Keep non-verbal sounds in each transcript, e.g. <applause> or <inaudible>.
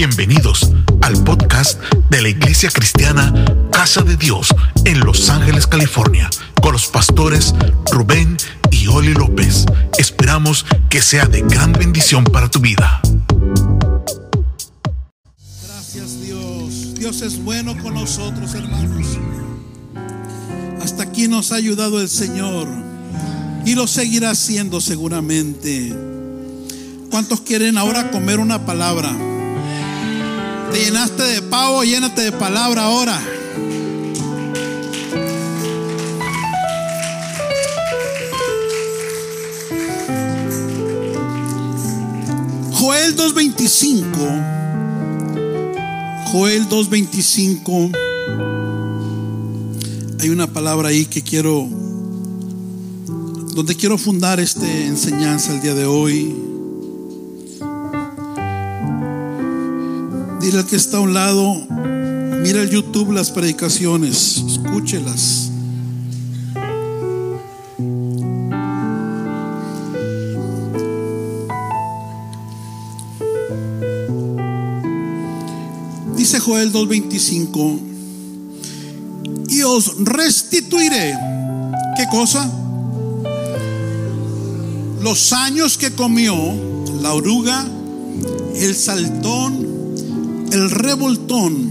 Bienvenidos al podcast de la Iglesia Cristiana Casa de Dios en Los Ángeles, California, con los pastores Rubén y Oli López. Esperamos que sea de gran bendición para tu vida. Gracias Dios. Dios es bueno con nosotros, hermanos. Hasta aquí nos ha ayudado el Señor y lo seguirá haciendo seguramente. ¿Cuántos quieren ahora comer una palabra? Te llenaste de pavo, llénate de palabra ahora. Joel 2.25. Joel 2.25. Hay una palabra ahí que quiero, donde quiero fundar esta enseñanza el día de hoy. Dile al que está a un lado, mira el YouTube las predicaciones, escúchelas. Dice Joel 2.25, y os restituiré, ¿qué cosa? Los años que comió la oruga, el saltón, el revoltón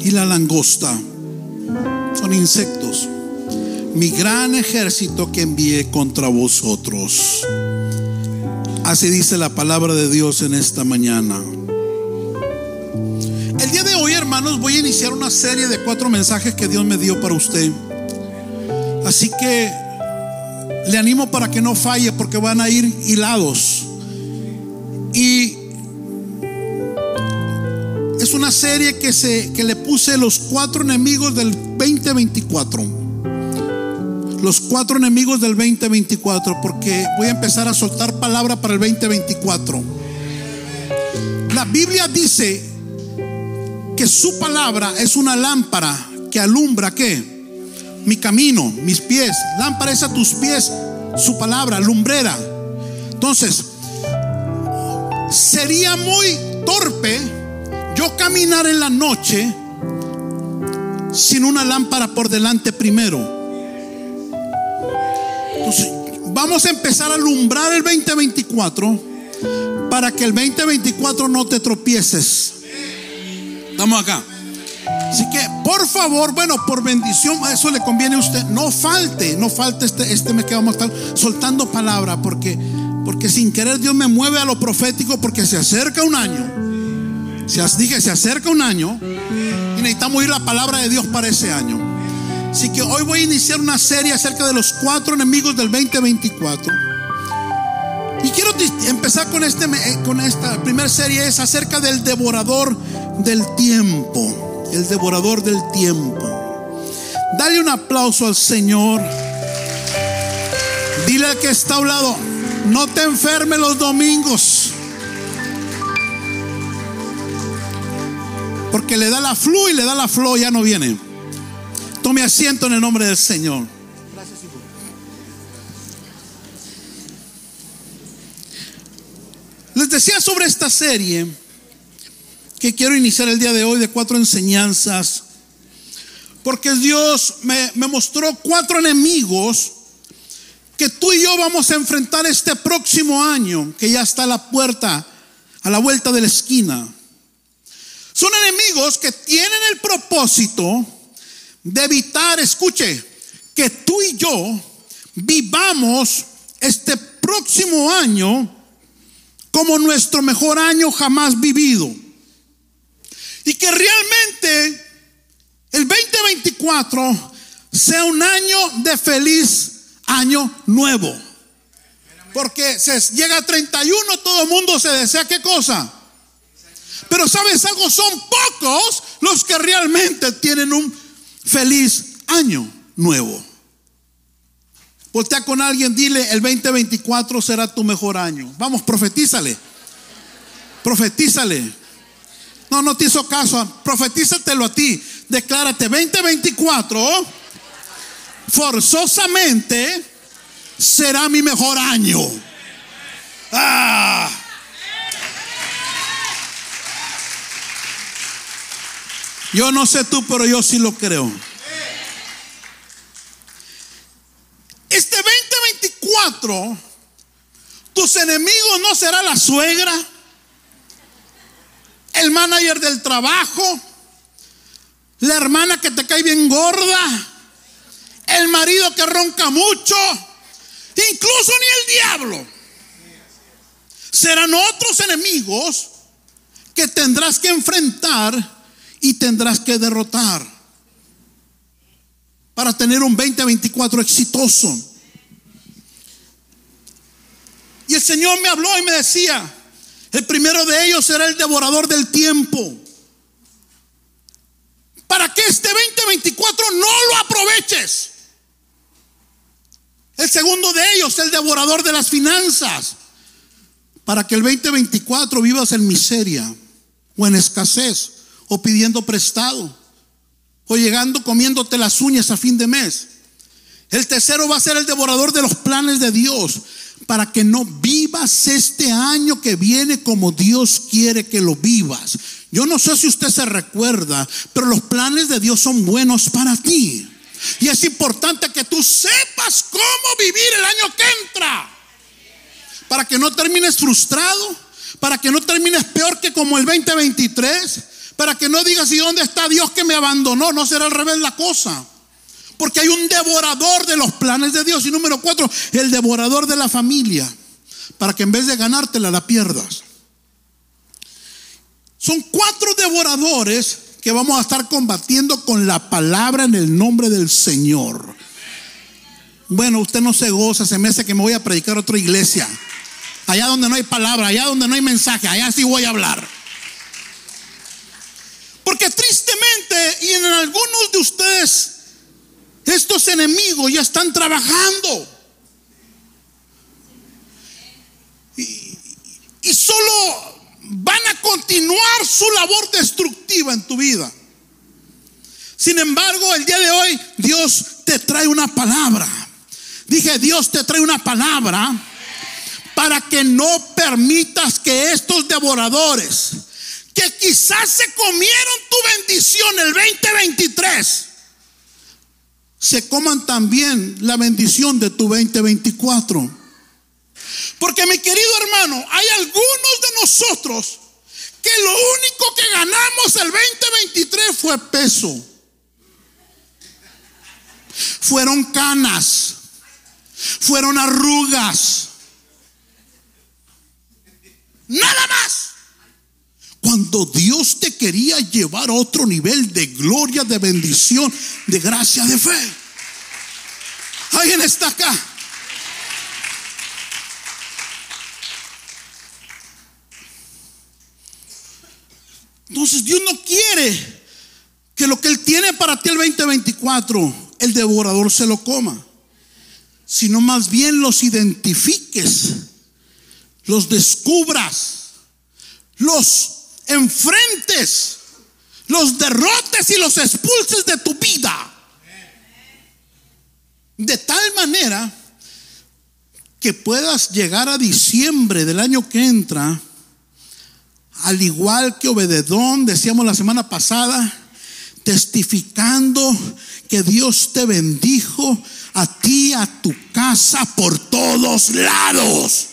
y la langosta. Son insectos. Mi gran ejército que envié contra vosotros. Así dice la palabra de Dios en esta mañana. El día de hoy, hermanos, voy a iniciar una serie de cuatro mensajes que Dios me dio para usted. Así que le animo para que no falle porque van a ir hilados. Serie que, se, que le puse los cuatro enemigos del 2024. Los cuatro enemigos del 2024, porque voy a empezar a soltar palabra para el 2024. La Biblia dice que su palabra es una lámpara que alumbra qué? Mi camino, mis pies. Lámpara es a tus pies, su palabra, lumbrera. Entonces, sería muy torpe yo caminar en la noche sin una lámpara por delante primero. Vamos a empezar a alumbrar el 2024 para que el 2024 no te tropieces. Estamos acá. Así que, por favor, bueno, por bendición, a eso le conviene a usted. No falte, no falte este, este mes que vamos a estar soltando palabra, porque, porque sin querer Dios me mueve a lo profético, porque se acerca un año. Se, dije, se acerca un año y necesitamos oír la palabra de Dios para ese año. Así que hoy voy a iniciar una serie acerca de los cuatro enemigos del 2024. Y quiero empezar con, este, con esta primera serie, es acerca del devorador del tiempo. El devorador del tiempo. Dale un aplauso al Señor. Dile al que está a un lado, no te enfermes los domingos. Porque le da la flu y le da la flo, ya no viene. Tome asiento en el nombre del Señor. Les decía sobre esta serie que quiero iniciar el día de hoy de cuatro enseñanzas. Porque Dios me, me, mostró cuatro enemigos que tú y yo vamos a enfrentar este próximo año, que ya está a la puerta, a la vuelta de la esquina. Son enemigos que tienen el propósito de evitar, escuche, que tú y yo vivamos este próximo año como nuestro mejor año jamás vivido. Y que realmente el 2024 sea un año de feliz año nuevo. Porque se llega a 31, todo el mundo se desea qué cosa. Pero sabes algo, son pocos los que realmente tienen un feliz año nuevo. Voltea con alguien, dile, el 2024 será tu mejor año. Vamos, profetízale. Profetízale. No, no te hizo caso. Profetízatelo a ti. Declárate 2024 forzosamente será mi mejor año. Ah. Yo no sé tú, pero yo sí lo creo. Este 2024, tus enemigos no será la suegra, el manager del trabajo, la hermana que te cae bien gorda, el marido que ronca mucho, incluso ni el diablo. Serán otros enemigos que tendrás que enfrentar y tendrás que derrotar para tener un 2024 exitoso. Y el Señor me habló y me decía, el primero de ellos será el devorador del tiempo. Para que este 2024 no lo aproveches. El segundo de ellos, el devorador de las finanzas. Para que el 2024 vivas en miseria o en escasez o pidiendo prestado o llegando comiéndote las uñas a fin de mes. El tercero va a ser el devorador de los planes de Dios para que no vivas este año que viene como Dios quiere que lo vivas. Yo no sé si usted se recuerda, pero los planes de Dios son buenos para ti. Y es importante que tú sepas cómo vivir el año que entra. Para que no termines frustrado, para que no termines peor que como el 2023, para que no digas, ¿y dónde está Dios que me abandonó? No será al revés la cosa. Porque hay un devorador de los planes de Dios. Y número cuatro, el devorador de la familia. Para que en vez de ganártela, la pierdas. Son cuatro devoradores que vamos a estar combatiendo con la palabra en el nombre del Señor. Bueno, usted no se goza, se me hace que me voy a predicar a otra iglesia. Allá donde no hay palabra, allá donde no hay mensaje, allá sí voy a hablar. Porque tristemente, y en algunos de ustedes, estos enemigos ya están trabajando. Y, solo van a continuar su labor destructiva en tu vida. Sin embargo, el día de hoy Dios te trae una palabra. Dije, Dios te trae una palabra para que no permitas que estos devoradores que quizás se comieron tu bendición el 2023, se coman también la bendición de tu 2024. Porque mi querido hermano, hay algunos de nosotros que lo único que ganamos el 2023 fue peso. Fueron canas, fueron arrugas. Nada más. Cuando Dios te quería llevar a otro nivel de gloria, de bendición, de gracia, de fe. Alguien está acá. Entonces Dios no quiere que lo que Él tiene para ti el 2024, el devorador se lo coma, sino más bien los identifiques, los descubras, los enfrentes, los derrotes y los expulses de tu vida. De tal manera que puedas llegar a diciembre del año que entra, al igual que Obededón, decíamos la semana pasada, testificando que Dios te bendijo a ti, a tu casa, por todos lados.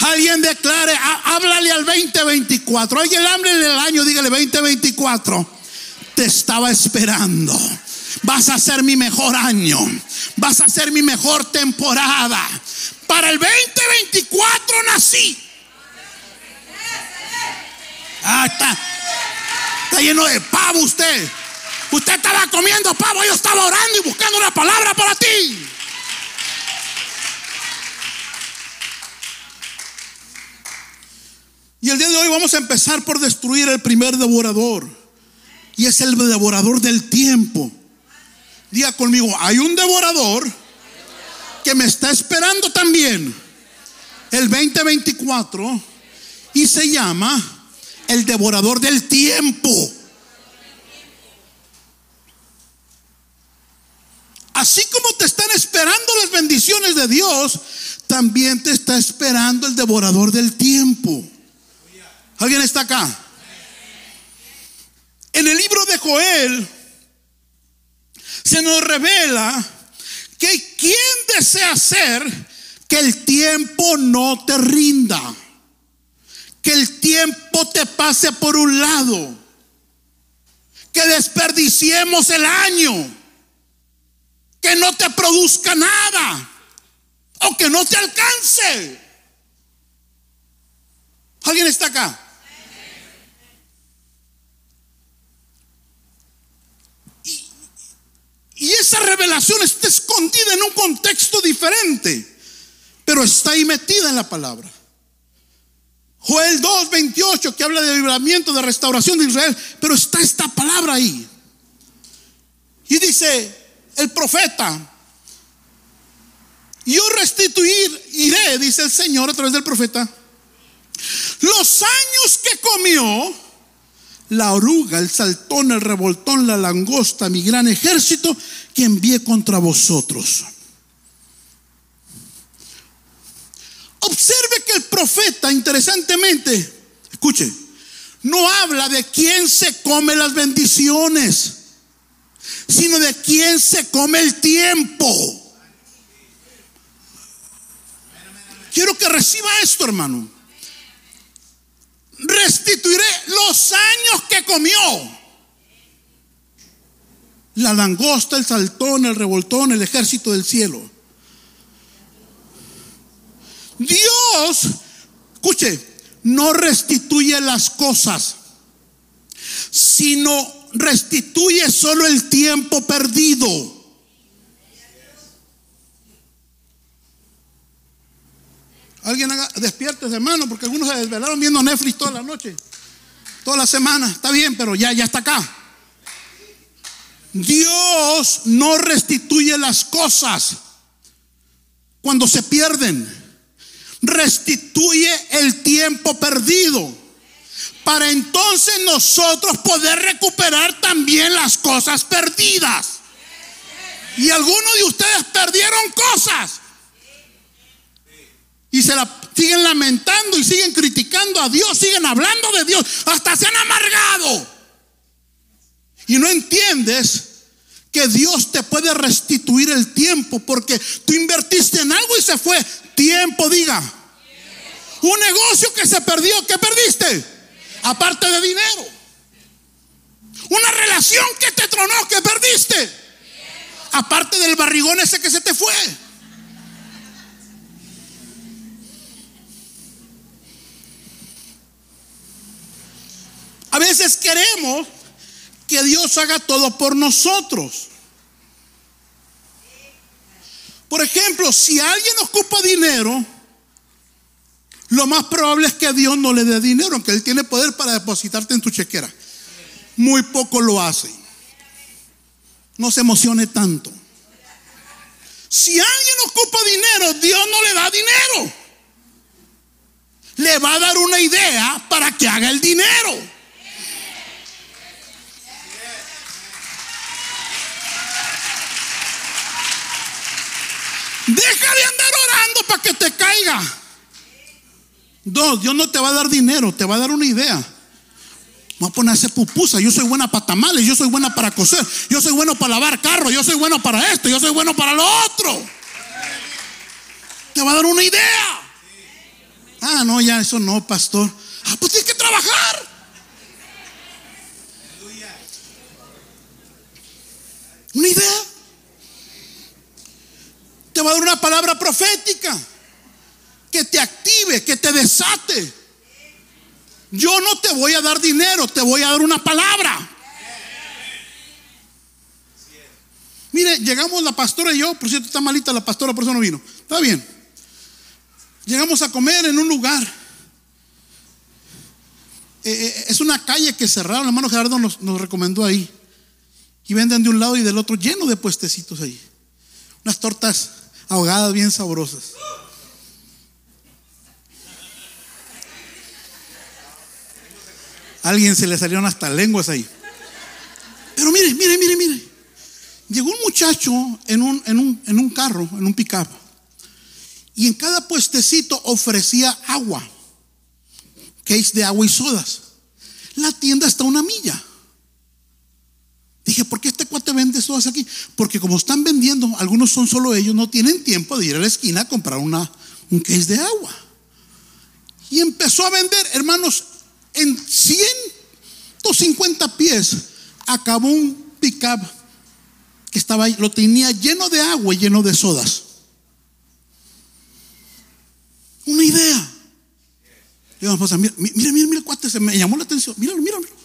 Alguien declare, háblale al 2024. Alguien háblale el año, dígale 2024. Te estaba esperando. Vas a ser mi mejor año. Vas a ser mi mejor temporada. Para el 2024 nací. Ah, está, está lleno de pavo usted. Usted estaba comiendo pavo, yo estaba orando y buscando una palabra para ti. Y el día de hoy vamos a empezar por destruir el primer devorador. Y es el devorador del tiempo. Diga conmigo, hay un devorador que me está esperando también el 2024 y se llama el devorador del tiempo. Así como te están esperando las bendiciones de Dios, también te está esperando el devorador del tiempo. ¿Alguien está acá? En el libro de Joel se nos revela que quien desea hacer que el tiempo no te rinda, que el tiempo te pase por un lado, que desperdiciemos el año, que no te produzca nada o que no te alcance. ¿Alguien está acá? Y esa revelación está escondida en un contexto diferente, pero está ahí metida en la palabra. Joel 2, 28, que habla de libramiento, de restauración de Israel, pero está esta palabra ahí. Y dice el profeta, yo restituir iré, dice el Señor a través del profeta, los años que comió la oruga, el saltón, el revoltón, la langosta, mi gran ejército que envié contra vosotros. Observe que el profeta, interesantemente, escuche, no habla de quién se come las bendiciones, sino de quién se come el tiempo. Quiero que reciba esto, hermano restituiré los años que comió. La langosta, el saltón, el revoltón, el ejército del cielo. Dios, escuche, no restituye las cosas, sino restituye solo el tiempo perdido. Alguien haga, despierte, hermano, porque algunos se desvelaron viendo Netflix toda la noche, toda la semana. Está bien, pero ya, ya está acá. Dios no restituye las cosas cuando se pierden. Restituye el tiempo perdido para entonces nosotros poder recuperar también las cosas perdidas. Y algunos de ustedes perdieron cosas y se la siguen lamentando y siguen criticando a Dios, siguen hablando de Dios, hasta se han amargado. Y no entiendes que Dios te puede restituir el tiempo porque tú invertiste en algo y se fue. Tiempo, diga. Un negocio que se perdió, ¿qué perdiste? Aparte de dinero. Una relación que te tronó, ¿qué perdiste? Aparte del barrigón ese que se te fue. Veces queremos que Dios haga todo por nosotros. Por ejemplo, si alguien ocupa dinero, lo más probable es que Dios no le dé dinero, aunque Él tiene poder para depositarte en tu chequera. Muy poco lo hace. No se emocione tanto. Si alguien ocupa dinero, Dios no le da dinero. Le va a dar una idea para que haga el dinero. Deja de andar orando para que te caiga. Dos, Dios no te va a dar dinero, te va a dar una idea. Va a ponerse pupusa. Yo soy buena para tamales, yo soy buena para coser, yo soy bueno para lavar carro, yo soy bueno para esto, yo soy bueno para lo otro. Te va a dar una idea. Ah, no, ya eso no, pastor. Ah, pues tienes que trabajar. Una idea te va a dar una palabra profética que te active, que te desate. Yo no te voy a dar dinero, te voy a dar una palabra. Mire, llegamos la pastora y yo, por cierto está malita la pastora, por eso no vino. Está bien. Llegamos a comer en un lugar. Eh, eh, es una calle que cerraron, el hermano Gerardo nos, nos recomendó ahí. Y venden de un lado y del otro lleno de puestecitos ahí. Unas tortas ahogadas bien sabrosas. alguien se le salieron hasta lenguas ahí. Pero mire, mire, mire, mire. Llegó un muchacho en un, en un, en un carro, en un pickup. Y en cada puestecito ofrecía agua. case de agua y sodas. La tienda está a una milla. Dije, ¿por qué este cuate vende sodas aquí? Porque como están vendiendo, algunos son solo ellos, no tienen tiempo de ir a la esquina a comprar una, un case de agua. Y empezó a vender, hermanos, en 150 pies acabó un pickup que estaba ahí, lo tenía lleno de agua y lleno de sodas. Una idea. Digo, mira, mira, mira, el cuate, se me llamó la atención. Míralo, míralo.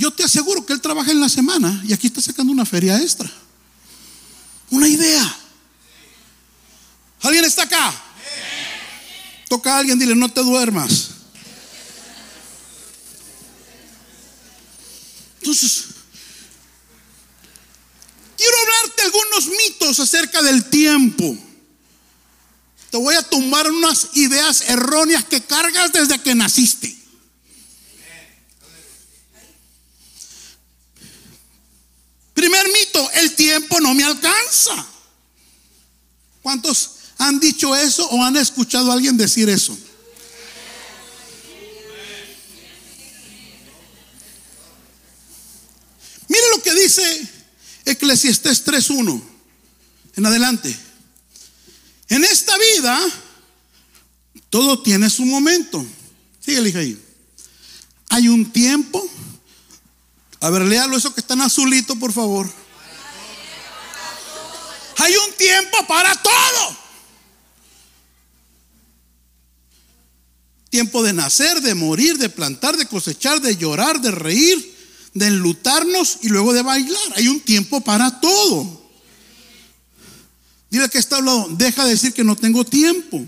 Yo te aseguro que él trabaja en la semana y aquí está sacando una feria extra. Una idea. ¿Alguien está acá? Toca a alguien, dile, no te duermas. Entonces, quiero hablarte algunos mitos acerca del tiempo. Te voy a tomar unas ideas erróneas que cargas desde que naciste. Primer mito, el no me alcanza. ¿Cuántos han dicho eso o han escuchado a alguien decir eso? Mire lo que dice Eclesiastés 3.1 en adelante. En esta vida todo tiene su momento. Sigue, ahí. Hay un tiempo. A ver, léalo eso que está en azulito, por favor. Hay un tiempo para todo. Tiempo de nacer, de morir, de plantar, de cosechar, de llorar, de reír, de enlutarnos y luego de bailar. Hay un tiempo para todo. Dile que está hablando, deja de decir que no tengo tiempo.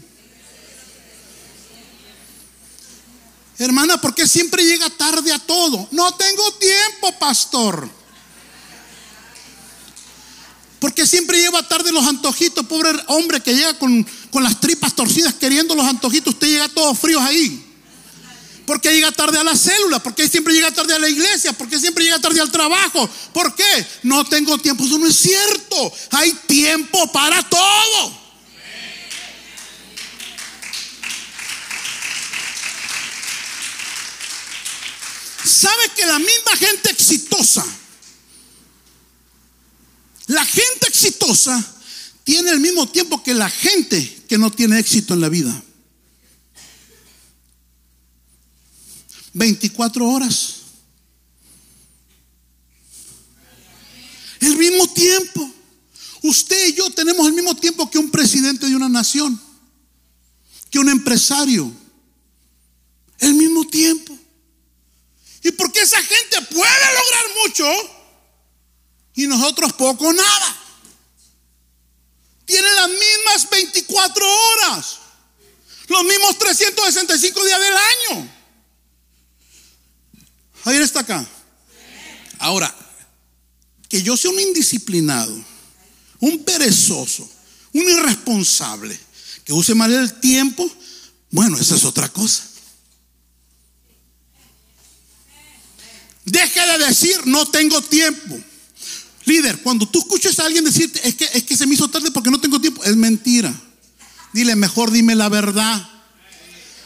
Hermana, ¿por qué siempre llega tarde a todo? No tengo tiempo, pastor. Porque siempre lleva tarde los antojitos, pobre hombre que llega con, con las tripas torcidas queriendo los antojitos, usted llega todos fríos ahí. ¿Por qué llega tarde a la célula? ¿Por qué siempre llega tarde a la iglesia? ¿Por qué siempre llega tarde al trabajo? ¿Por qué? No tengo tiempo. Eso no es cierto. Hay tiempo para todo. ¿Sabe que la misma gente exitosa, la gente exitosa tiene el mismo tiempo que la gente que no tiene éxito en la vida? 24 horas. El mismo tiempo. Usted y yo tenemos el mismo tiempo que un presidente de una nación, que un empresario. El mismo tiempo. ¿Y por qué esa gente puede lograr mucho y nosotros poco nada? Tienen las mismas 24 horas, los mismos 365 días del año. Javier está acá. Ahora, que yo sea un indisciplinado, un perezoso, un irresponsable, que use mal el tiempo, bueno, esa es otra cosa. Deje de decir, no tengo tiempo. Líder, cuando tú escuches a alguien decirte, es que, es que se me hizo tarde porque no tengo tiempo, es mentira. Dile, mejor dime la verdad.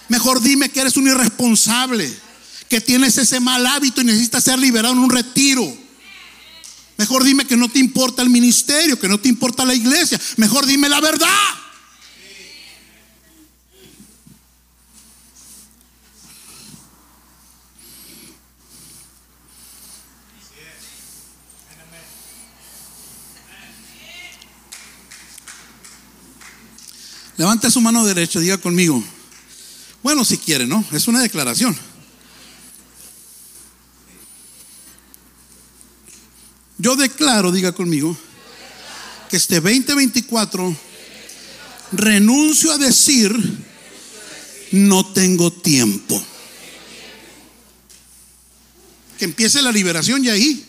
Mejor dime que eres un irresponsable que tienes ese mal hábito y necesitas ser liberado en un retiro. Mejor dime que no te importa el ministerio, que no te importa la iglesia. Mejor dime la verdad. Levanta su mano derecha, diga conmigo. Bueno, si quiere, ¿no? Es una declaración. Yo declaro, diga conmigo, que este 2024 renuncio a decir, no tengo tiempo. Que empiece la liberación ya ahí.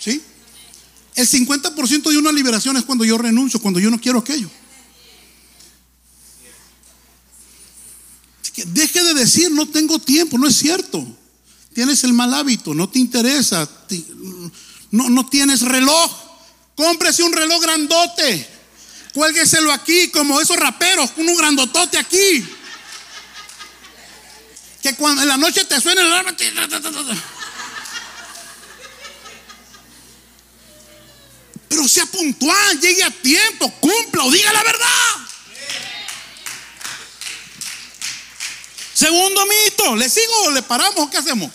¿Sí? El 50% de una liberación es cuando yo renuncio, cuando yo no quiero aquello. Deje de decir no tengo tiempo, no es cierto. Tienes el mal hábito, no te interesa, no, no tienes reloj. Cómprese un reloj grandote. Cuélgueselo aquí como esos raperos, un grandotote aquí. que cuando en la noche te suene el alarma. Pero sea puntual, llegue a tiempo, cumpla o diga la verdad. Segundo mito, ¿le sigo o le paramos qué hacemos?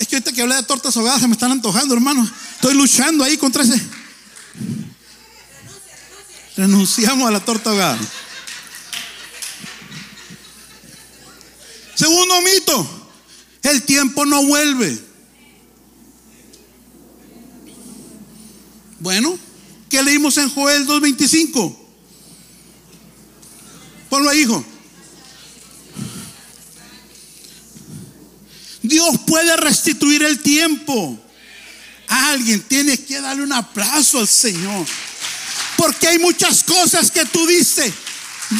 Es que ahorita que hablé de tortas ahogadas se me están antojando, hermano. Estoy luchando ahí contra ese. Renunciamos a la torta ahogada. Segundo mito, el tiempo no vuelve. Bueno, ¿qué leímos en Joel 2.25? Ponlo ahí, hijo. Dios puede restituir el tiempo. Alguien tiene que darle un aplauso al Señor. Porque hay muchas cosas que tú dices,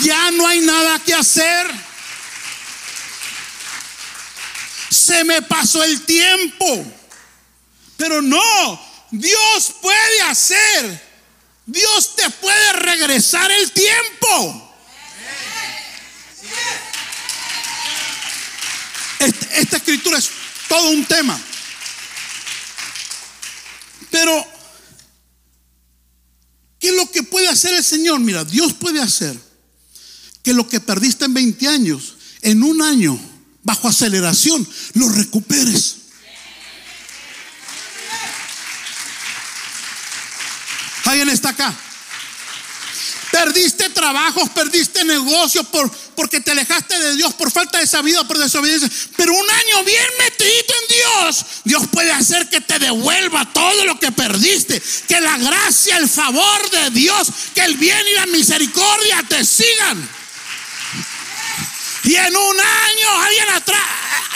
ya no hay nada que hacer. se me pasó el tiempo. Pero no, Dios puede hacer, Dios te puede regresar el tiempo. Esta, escritura es todo un tema. Pero, ¿qué es lo que puede hacer el Señor? Mira, Dios puede hacer que lo que perdiste en 20 años, en un año, bajo aceleración, lo recuperes. ¿Alguien está acá? Perdiste trabajos, perdiste negocios por, porque te alejaste de Dios por falta de sabiduría, por desobediencia. Pero un año bien metido en Dios, Dios puede hacer que te devuelva todo lo que perdiste. Que la gracia, el favor de Dios, que el bien y la misericordia te sigan. Y en un año, alguien atrás,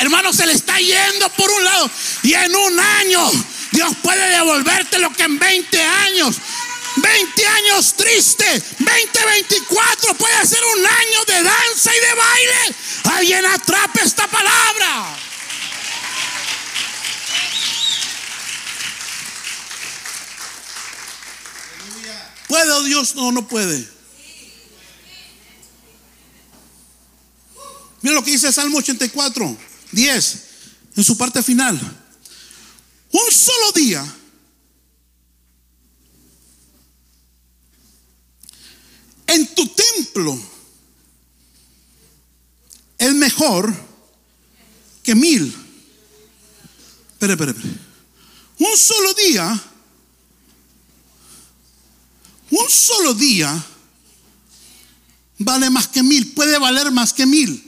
hermano, se le está yendo por un lado. Y en un año, Dios puede devolverte lo que en 20 años. 20 años triste, 2024 puede ser un año de danza y de baile. Alguien atrape esta palabra. ¿Puede o Dios? No, no puede. Mira lo que dice Salmo 84, 10, en su parte final. Un solo día en tu templo es mejor que mil. Espera, espera, espera. Un solo día, un solo día vale más que mil, puede valer más que mil.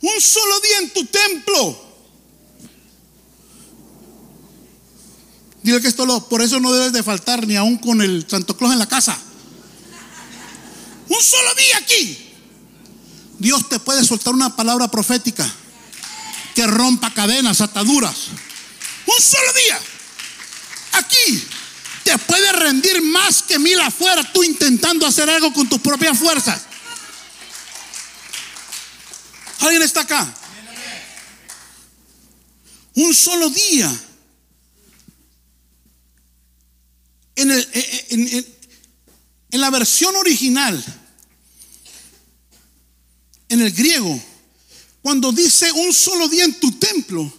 Un solo día en tu templo. Dile que esto lo, por eso no debes de faltar ni aún con el Santo Claus en la casa. Un solo día aquí. Dios te puede soltar una palabra profética que rompa cadenas, ataduras. Un solo día. Aquí te puede rendir más que mil afuera tú intentando hacer algo con tus propias fuerzas. ¿Alguien está acá? Un solo día. En, en, la versión original, en el griego, cuando dice un solo día en tu templo,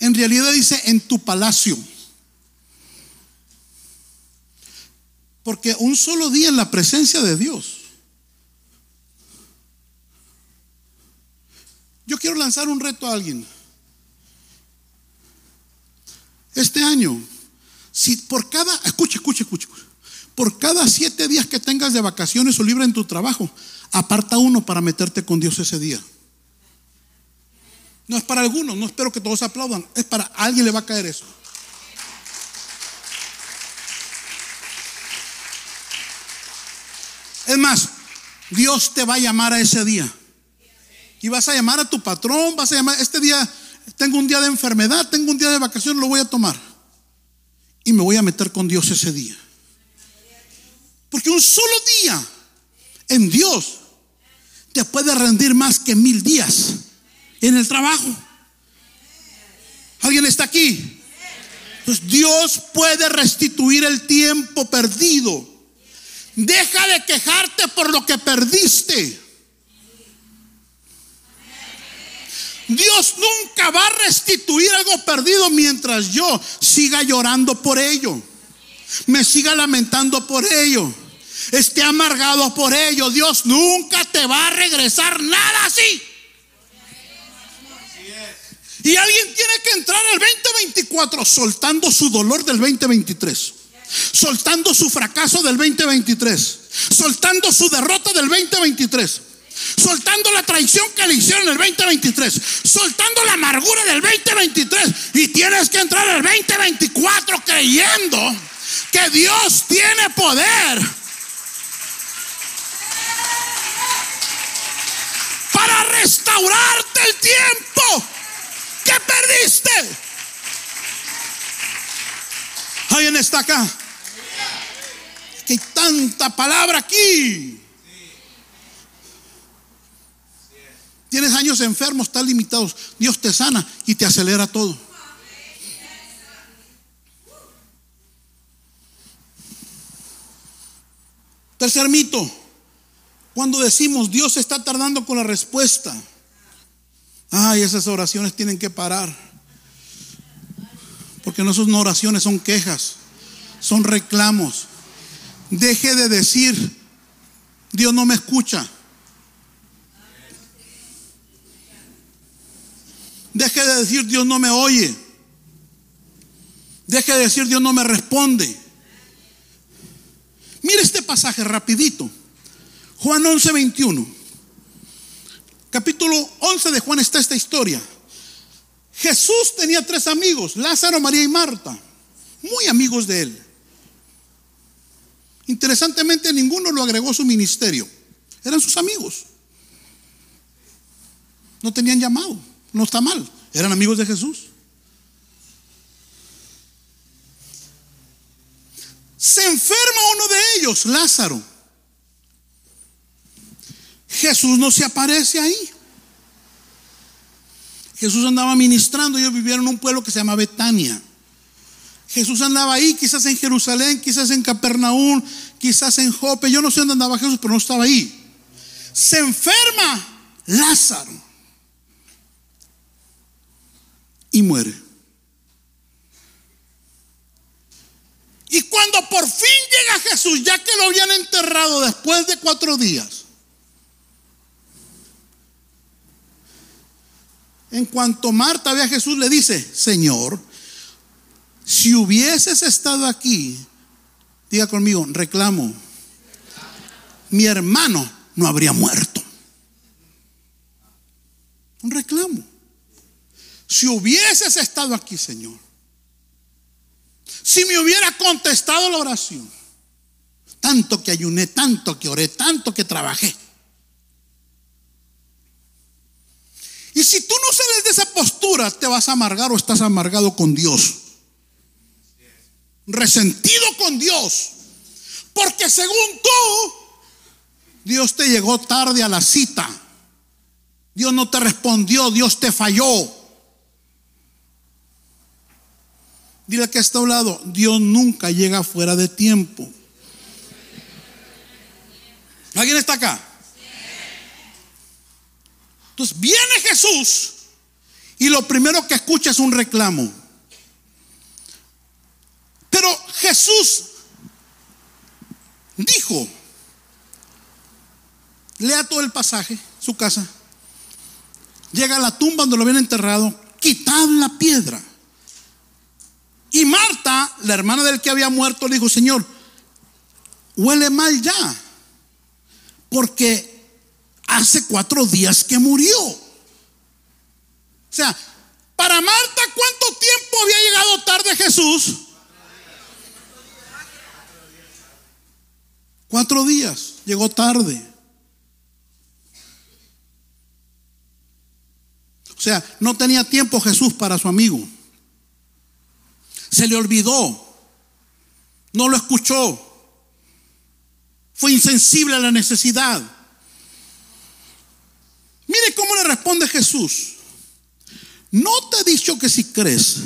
en realidad dice en tu palacio. Porque un solo día en la presencia de Dios Yo quiero lanzar un reto a alguien. Este año, si por cada, escucha, escucha, escucha, por cada siete días que tengas de vacaciones o libre en tu trabajo, aparta uno para meterte con Dios ese día. No es para algunos, no espero que todos aplaudan, es para alguien le va a caer eso. Es más, Dios te va a llamar a ese día. Y vas a llamar a tu patrón, vas a llamar, este día tengo un día de enfermedad, tengo un día de vacación, lo voy a tomar. Y me voy a meter con Dios ese día. Porque un solo día en Dios te puede rendir más que mil días en el trabajo. ¿Alguien está aquí? Pues Dios puede restituir el tiempo perdido. Deja de quejarte por lo que perdiste. Dios nunca va a restituir algo perdido mientras yo siga llorando por ello. Me siga lamentando por ello. Esté amargado por ello. Dios nunca te va a regresar nada así. Y alguien tiene que entrar al 2024 soltando su dolor del 2023. Soltando su fracaso del 2023. Soltando su derrota del 2023 soltando la traición que le hicieron el 2023, soltando la amargura del 2023 y tienes que entrar al 2024 creyendo que Dios tiene poder para restaurarte el tiempo que perdiste. ¿Alguien está acá? Que hay tanta palabra aquí. Tienes años enfermos, estás limitados. Dios te sana y te acelera todo. Tercer mito. Cuando decimos Dios está tardando con la respuesta. Ay, esas oraciones tienen que parar. Porque no son oraciones, son quejas, son reclamos. Deje de decir, Dios no me escucha. Deje de decir Dios no me oye. Deje de decir Dios no me responde. Mire este pasaje rapidito. Juan 11, 21. Capítulo 11 de Juan está esta historia. Jesús tenía tres amigos, Lázaro, María y Marta, muy amigos de él. Interesantemente, ninguno lo agregó a su ministerio. Eran sus amigos. No tenían llamado. No está mal. Eran amigos de Jesús. Se enferma uno de ellos, Lázaro. Jesús no se aparece ahí. Jesús andaba ministrando, ellos vivían en un pueblo que se llama Betania. Jesús andaba ahí, quizás en Jerusalén, quizás en Capernaum, quizás en Jope. Yo no sé dónde andaba Jesús, pero no estaba ahí. Se enferma Lázaro y muere. Y cuando por fin llega Jesús, ya que lo habían enterrado después de cuatro días, en cuanto Marta ve a Jesús, le dice, Señor, si hubieses estado aquí, diga conmigo, reclamo, mi hermano no habría muerto. Un reclamo. Si hubieses estado aquí, Señor, si me hubiera contestado la oración, tanto que ayuné, tanto que oré, tanto que trabajé. Y si tú no sales de esa postura, te vas a amargar o estás amargado con Dios. Resentido con Dios. Porque según tú, Dios te llegó tarde a la cita. Dios no te respondió, Dios te falló. Dile que está a un lado, Dios nunca llega fuera de tiempo. ¿Alguien está acá? Entonces viene Jesús y lo primero que escucha es un reclamo. Pero Jesús dijo, lea todo el pasaje, su casa, llega a la tumba donde lo habían enterrado, quitad la piedra. Y Marta, la hermana del que había muerto, le dijo, Señor, huele mal ya, porque hace cuatro días que murió. O sea, para Marta, ¿cuánto tiempo había llegado tarde Jesús? Cuatro días, llegó tarde. O sea, no tenía tiempo Jesús para su amigo. Se le olvidó. No lo escuchó. Fue insensible a la necesidad. Mire cómo le responde Jesús. ¿No te he dicho que si crees,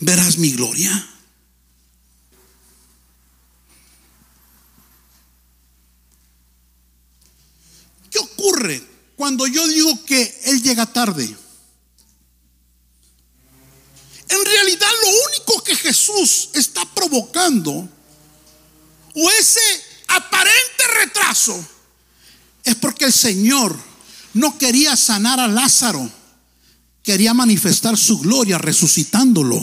verás mi gloria? ¿Qué ocurre cuando yo digo que Él llega tarde? En realidad lo único que Jesús está provocando o ese aparente retraso es porque el Señor no quería sanar a Lázaro, quería manifestar su gloria resucitándolo.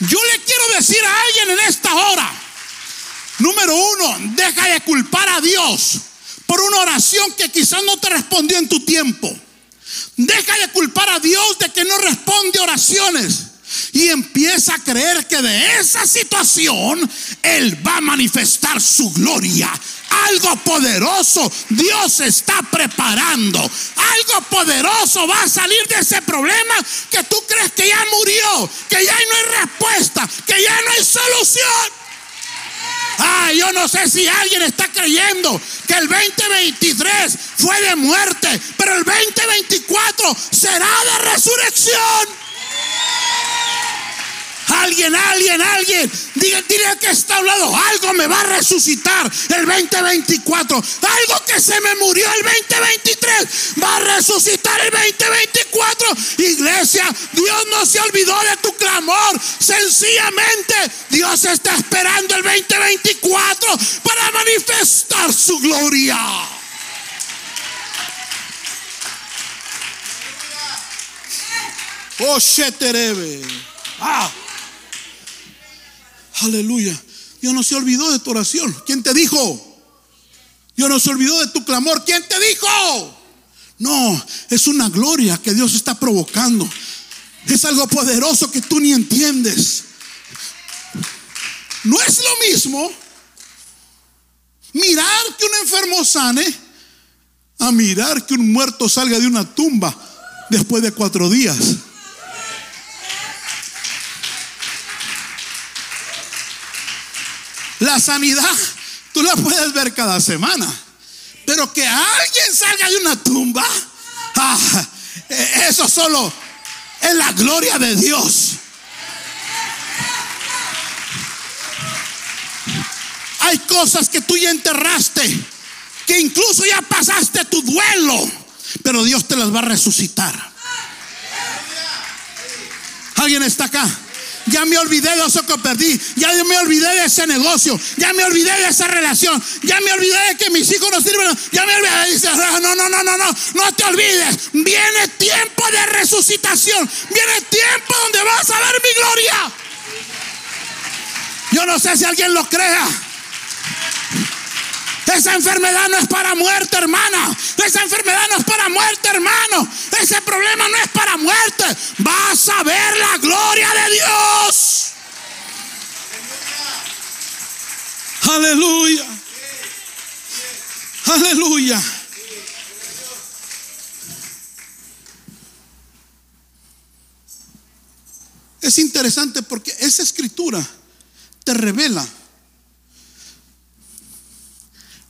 Yo le quiero decir a alguien en esta hora, número uno, deja de culpar a Dios por una oración que quizás no te respondió en tu tiempo. Deja de culpar a Dios de que no responde oraciones. Y empieza a creer que de esa situación Él va a manifestar su gloria. Algo poderoso Dios está preparando. Algo poderoso va a salir de ese problema que tú crees que ya murió, que ya no hay respuesta, que ya no hay solución. Ah, yo no sé si alguien está creyendo que el 2023 fue de muerte, pero el 2024 será de resurrección. Alguien, alguien, alguien, diga, dile que está hablando, algo me va a resucitar el 2024, algo que se me murió el 2023 va a resucitar el 2024. Iglesia, Dios no se olvidó de tu clamor, sencillamente Dios está esperando el 2024 para manifestar su gloria. Oh, Sheterebe. Ah. Aleluya. Dios no se olvidó de tu oración. ¿Quién te dijo? Dios no se olvidó de tu clamor. ¿Quién te dijo? No, es una gloria que Dios está provocando. Es algo poderoso que tú ni entiendes. No es lo mismo mirar que un enfermo sane a mirar que un muerto salga de una tumba después de cuatro días. La sanidad tú la puedes ver cada semana. Pero que alguien salga de una tumba, ah, eso solo es la gloria de Dios. Hay cosas que tú ya enterraste, que incluso ya pasaste tu duelo, pero Dios te las va a resucitar. ¿Alguien está acá? Ya me olvidé de eso que perdí. Ya me olvidé de ese negocio. Ya me olvidé de esa relación. Ya me olvidé de que mis hijos no sirven. Ya me olvidé. Dice, ah, no, no, no, no, no. No te olvides. Viene tiempo de resucitación. Viene tiempo donde vas a ver mi gloria. Yo no sé si alguien lo crea. Esa enfermedad no es para muerte, hermana. Esa enfermedad no es para muerte, hermano. Ese problema no es para muerte. Vas a ver la gloria de Dios. Aleluya. Aleluya. Es interesante porque esa escritura te revela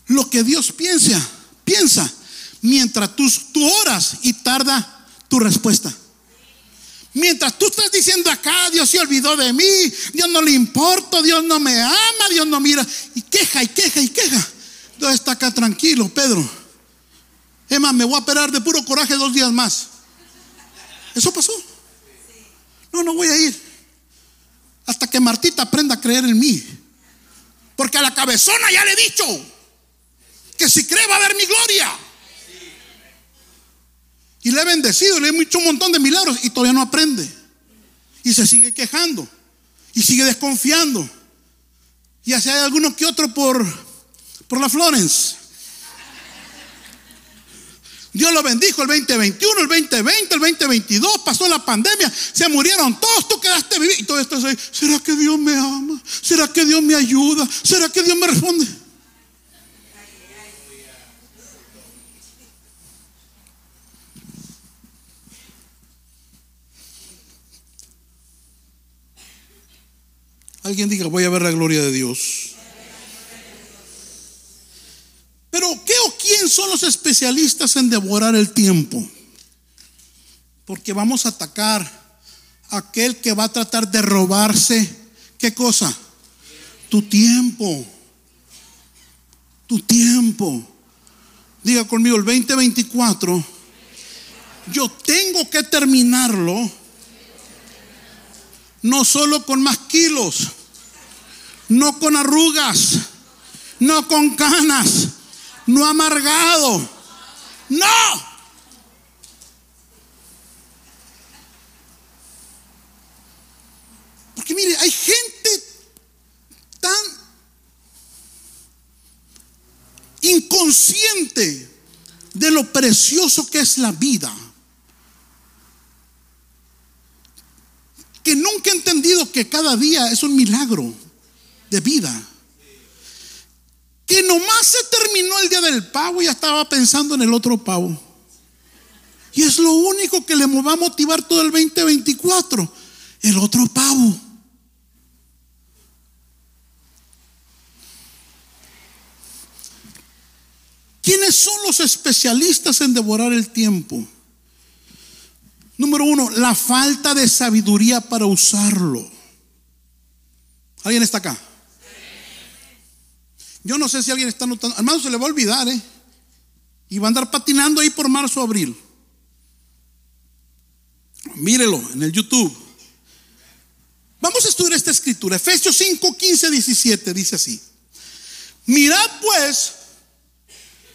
lo que Dios piensa, piensa, mientras tú, oras y tarda tu respuesta. Mientras tú estás diciendo acá, Dios se olvidó de mí, Dios no le importa, Dios no me ama, Dios no mira, y queja y queja y queja. Dios está acá tranquilo, Pedro. Emma, me voy a operar de puro coraje dos días más. Eso pasó. No, no voy a ir. Hasta que Martita aprenda a creer en mí. Porque a la cabezona ya le he dicho que si cree va a ver mi gloria. Y le he bendecido, le he hecho un montón de milagros y todavía no aprende. Y se sigue quejando. Y sigue desconfiando. Y así hay alguno que otro por, por la Florence. Dios lo bendijo el 2021, el 2020, el 2022, pasó la pandemia, se murieron todos, tú quedaste vivir y todo esto. ¿Será que Dios me ama? ¿Será que Dios me ayuda? ¿Será que Dios me responde? Alguien diga, voy a ver la gloria de Dios. Pero ¿qué o quién son los especialistas en devorar el tiempo? Porque vamos a atacar a aquel que va a tratar de robarse, ¿qué cosa? Tu tiempo. Tu tiempo. Diga conmigo, el 2024, yo tengo que terminarlo no solo con más kilos, no con arrugas, no con canas, no amargado, no. Porque mire, hay gente tan inconsciente de lo precioso que es la vida, que nunca ha entendido que cada día es un milagro de vida. Que nomás se terminó el día del pavo y ya estaba pensando en el otro pavo. Y es lo único que le va a motivar todo el 2024, el otro pavo. ¿Quiénes son los especialistas en devorar el tiempo? Número uno, la falta de sabiduría para usarlo. ¿Alguien está acá? Yo no sé si alguien está notando. Hermano, se le va a olvidar, ¿eh? Y va a andar patinando ahí por marzo abril. Mírelo en el YouTube. Vamos a estudiar esta escritura. Efesios 5, 15, 17 dice así. Mirad pues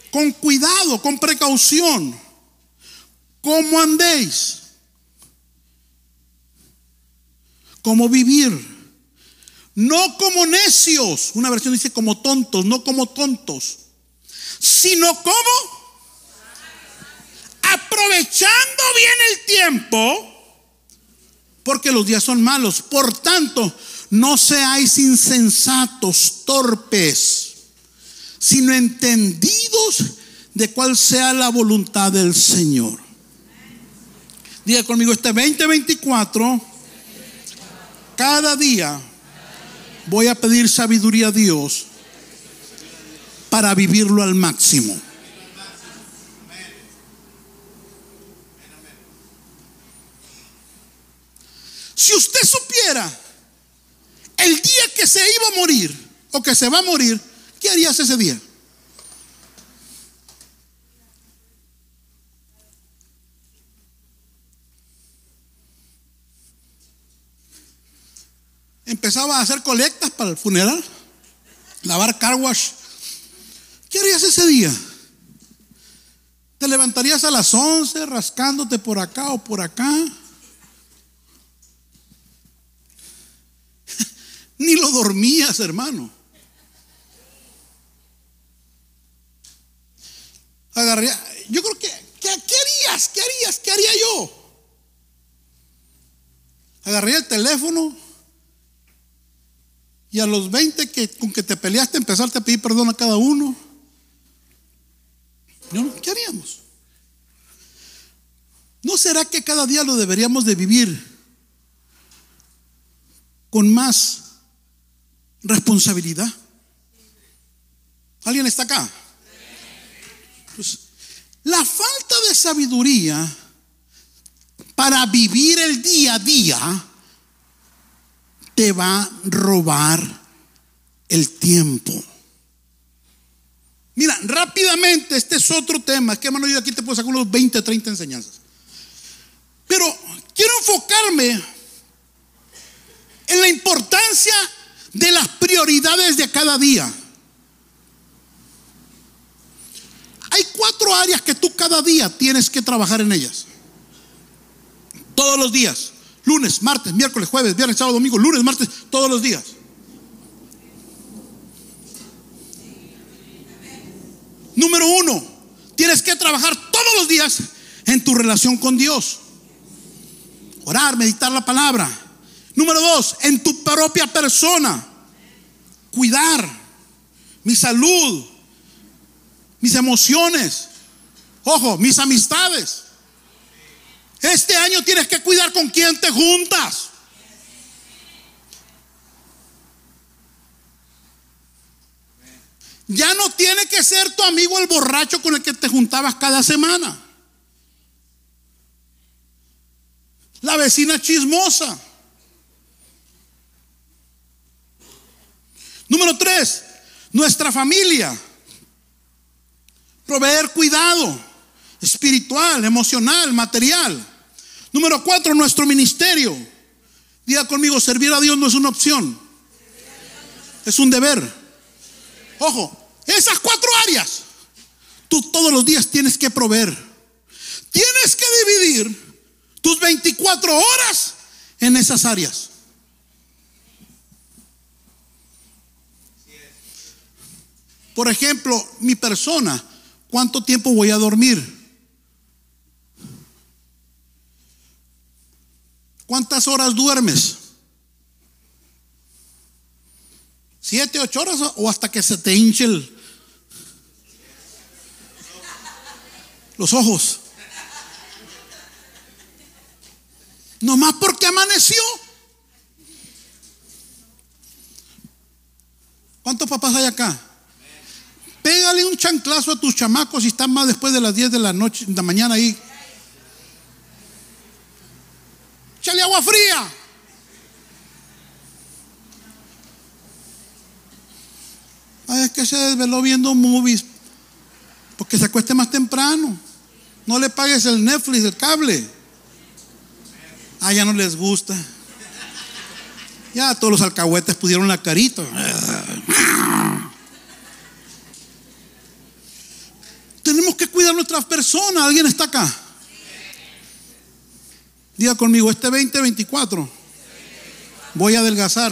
con cuidado, con precaución, cómo andéis, cómo vivir, no como necios, una versión dice como tontos, no como tontos, sino como aprovechando bien el tiempo, porque los días son malos. Por tanto, no seáis insensatos, torpes sino entendidos de cuál sea la voluntad del Señor. Diga conmigo, este 2024, cada día voy a pedir sabiduría a Dios para vivirlo al máximo. Si usted supiera el día que se iba a morir o que se va a morir, ¿Qué harías ese día? Empezaba a hacer colectas para el funeral, lavar car wash. ¿Qué harías ese día? ¿Te levantarías a las 11 rascándote por acá o por acá? <laughs> Ni lo dormías, hermano. Agarré, yo creo que, ¿qué, harías? ¿Qué harías? ¿Qué haría yo? Agarré el teléfono y a los 20 que, con que te peleaste empezaste a pedir perdón a cada uno. ¿Qué haríamos? ¿No será que cada día lo deberíamos de vivir con más responsabilidad? ¿Alguien está acá? Pues, la falta de sabiduría para vivir el día a día te va a robar el tiempo. Mira, rápidamente, este es otro tema. Que hermano, yo aquí te puedo sacar unos 20, 30 enseñanzas. Pero quiero enfocarme en la importancia de las prioridades de cada día. Hay cuatro áreas que tú cada día tienes que trabajar en ellas. Todos los días. Lunes, martes, miércoles, jueves, viernes, sábado, domingo, lunes, martes, todos los días. Número uno, tienes que trabajar todos los días en tu relación con Dios. Orar, meditar la palabra. Número dos, en tu propia persona. Cuidar mi salud, mis emociones, ojo, mis amistades. Este año tienes que cuidar con quién te juntas. Ya no tiene que ser tu amigo el borracho con el que te juntabas cada semana. La vecina chismosa. Número tres, nuestra familia Proveer cuidado espiritual, emocional, material. Número cuatro, nuestro ministerio. Diga conmigo, servir a Dios no es una opción. Es un deber. Ojo, esas cuatro áreas, tú todos los días tienes que proveer. Tienes que dividir tus 24 horas en esas áreas. Por ejemplo, mi persona, ¿cuánto tiempo voy a dormir? ¿Cuántas horas duermes? ¿Siete, ocho horas o hasta que se te hinche los ojos? Nomás porque amaneció. ¿Cuántos papás hay acá? Pégale un chanclazo a tus chamacos si están más después de las 10 de la noche, de la mañana ahí. Échale agua fría. Ay, es que se desveló viendo movies. Porque se acueste más temprano. No le pagues el Netflix, el cable. Ah, ya no les gusta. Ya todos los alcahuetes pudieron la carita. Tenemos que cuidar nuestras personas. ¿Alguien está acá? Diga conmigo, este 2024 voy a adelgazar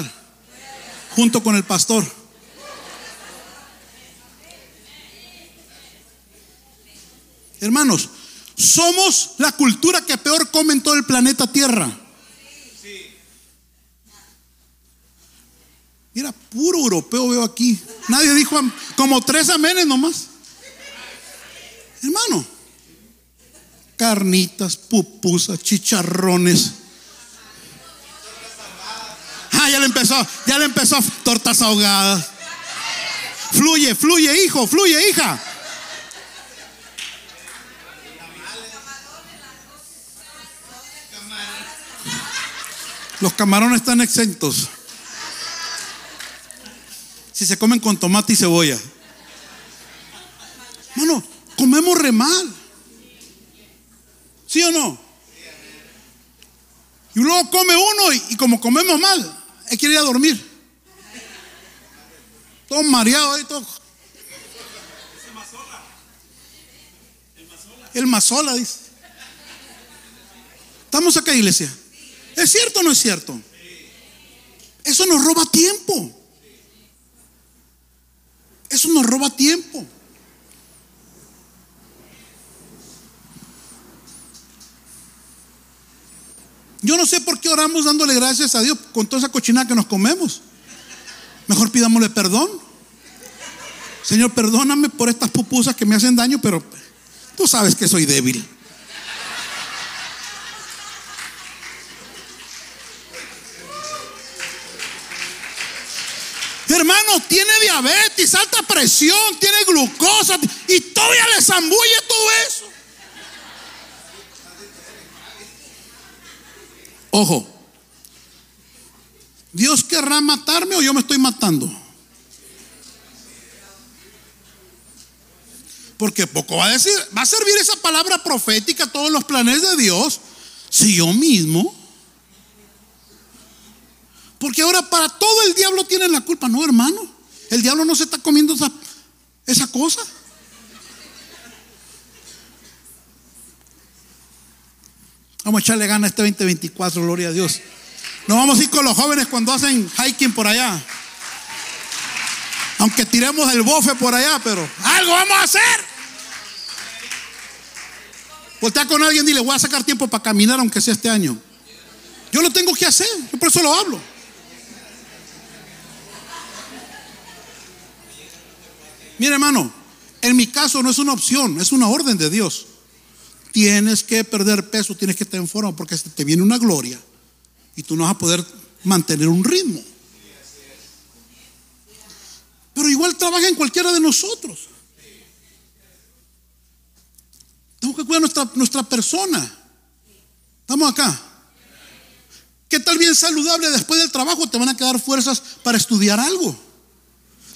junto con el pastor. Hermanos, somos la cultura que peor come en todo el planeta Tierra. Mira, puro europeo veo aquí. Nadie dijo como tres amenes nomás. Hermano, carnitas, pupusas, chicharrones. Ah, ya le empezó, ya le empezó tortas ahogadas. Fluye, fluye, hijo, fluye, hija. Los camarones están exentos. Si se comen con tomate y cebolla. Mano, comemos re mal. ¿Sí o no? Y luego come uno y, como comemos mal, hay que ir a dormir. Todo mareado ahí, todo. El mazola dice. Estamos acá, iglesia. ¿Es cierto o no es cierto? Eso nos roba tiempo. Eso nos roba tiempo. Yo no sé por qué oramos dándole gracias a Dios con toda esa cochinada que nos comemos. Mejor pidámosle perdón. Señor, perdóname por estas pupusas que me hacen daño, pero tú sabes que soy débil. Hermano, tiene diabetes, alta presión, tiene glucosa y todavía le zambulle todo eso. Ojo, ¿Dios querrá matarme o yo me estoy matando? Porque poco va a decir, va a servir esa palabra profética a todos los planes de Dios si yo mismo. Porque ahora para todo el diablo tiene la culpa, no hermano. El diablo no se está comiendo esa, esa cosa. Vamos a echarle gana a este 2024, gloria a Dios. Nos vamos a ir con los jóvenes cuando hacen hiking por allá. Aunque tiremos el bofe por allá, pero algo vamos a hacer. Voltea con alguien y dile, voy a sacar tiempo para caminar aunque sea este año. Yo lo tengo que hacer, yo por eso lo hablo. Mire hermano, en mi caso no es una opción, es una orden de Dios. Tienes que perder peso, tienes que estar en forma porque te viene una gloria y tú no vas a poder mantener un ritmo. Pero igual trabaja en cualquiera de nosotros. Tengo que cuidar nuestra, nuestra persona. Estamos acá. ¿Qué tal bien saludable después del trabajo te van a quedar fuerzas para estudiar algo?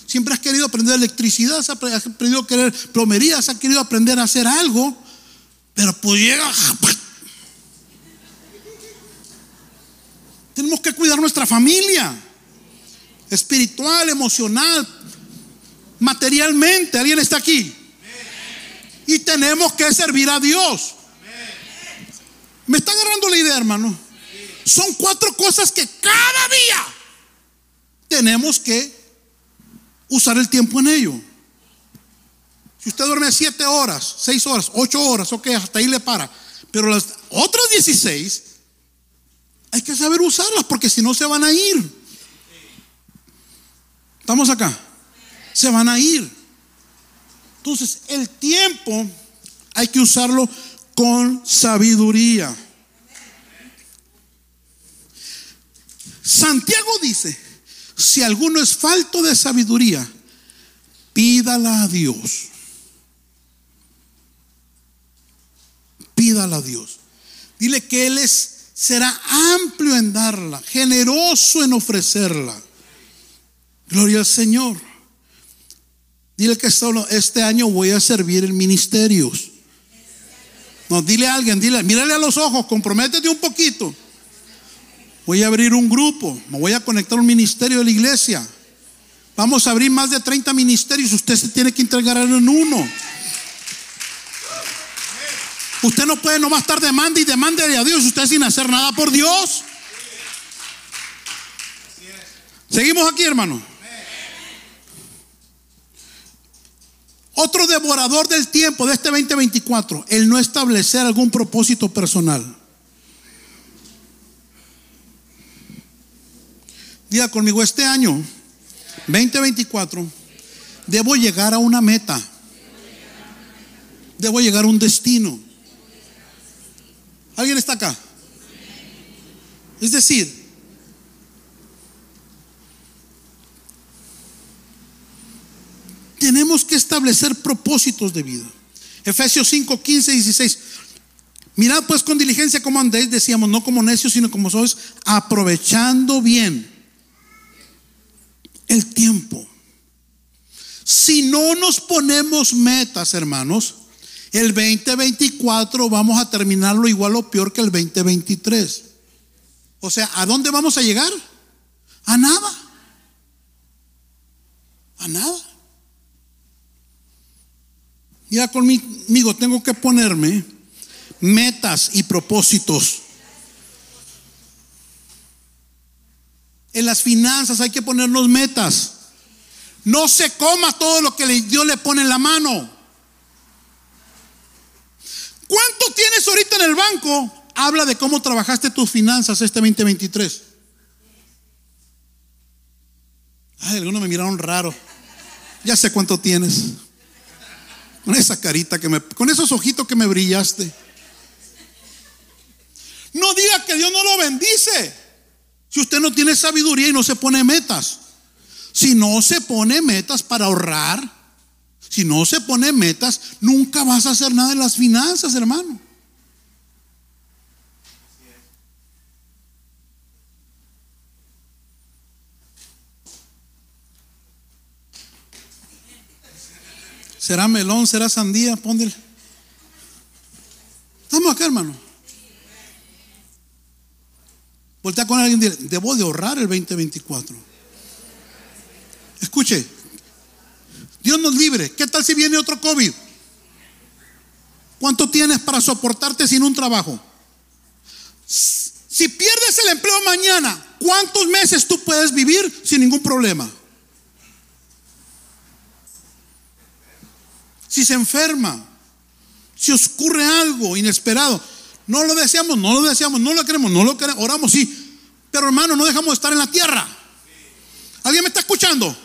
Siempre has querido aprender electricidad, has querido querer plomería, has querido aprender a hacer algo, pero pues llega. Tenemos que cuidar nuestra familia, espiritual, emocional, materialmente. ¿Alguien está aquí? Y tenemos que servir a Dios. ¿Me está agarrando la idea, hermano? Son cuatro cosas que cada día tenemos que usar el tiempo en ello. Si usted duerme siete horas, seis horas, ocho horas, ok, hasta ahí le para. Pero las otras 16 hay que saber usarlas porque si no se van a ir. ¿Estamos acá? Se van a ir. Entonces, el tiempo hay que usarlo con sabiduría. Santiago dice, si alguno es falto de sabiduría, pídala a Dios. Pídala a Dios. Dile que Él es, será amplio en darla, generoso en ofrecerla. Gloria al Señor. Dile que solo este año voy a servir en ministerios. No, dile a alguien, dile, mírale a los ojos, comprométete un poquito. Voy a abrir un grupo, me voy a conectar a un ministerio de la iglesia. Vamos a abrir más de 30 ministerios, usted se tiene que entregar en uno. Usted no puede nomás estar demanda y demande a Dios usted sin hacer nada por Dios. Seguimos aquí, hermano. Otro devorador del tiempo de este 2024, el no establecer algún propósito personal. Diga conmigo, este año 2024 debo llegar a una meta. Debo llegar a un destino. ¿Alguien está acá? Es decir, tenemos que establecer propósitos de vida. Efesios 5, 15 y 16. Mirad pues con diligencia como andéis, decíamos, no como necios, sino como sois, aprovechando bien el tiempo. Si no nos ponemos metas, hermanos, el 2024 vamos a terminarlo igual o peor que el 2023. O sea, ¿a dónde vamos a llegar? A nada. A nada. Ya conmigo tengo que ponerme metas y propósitos. En las finanzas hay que ponernos metas. No se coma todo lo que Dios le pone en la mano. ¿Cuánto tienes ahorita en el banco? Habla de cómo trabajaste tus finanzas este 2023. Ay, algunos me miraron raro. Ya sé cuánto tienes. Con esa carita que me, con esos ojitos que me brillaste. No diga que Dios no lo bendice. Si usted no tiene sabiduría y no se pone metas, si no se pone metas para ahorrar, si no se pone metas, nunca vas a hacer nada en las finanzas, hermano. ¿Será melón? ¿Será sandía? Póndele. Estamos acá, hermano. Voltea con alguien y dile, debo de ahorrar el 2024. Escuche, Dios nos libre. ¿Qué tal si viene otro COVID? ¿Cuánto tienes para soportarte sin un trabajo? Si pierdes el empleo mañana, ¿cuántos meses tú puedes vivir sin ningún problema? Si se enferma, si ocurre algo inesperado, no lo deseamos, no lo deseamos, no lo queremos, no lo queremos, oramos, sí. Pero hermano, no dejamos de estar en la tierra. ¿Alguien me está escuchando?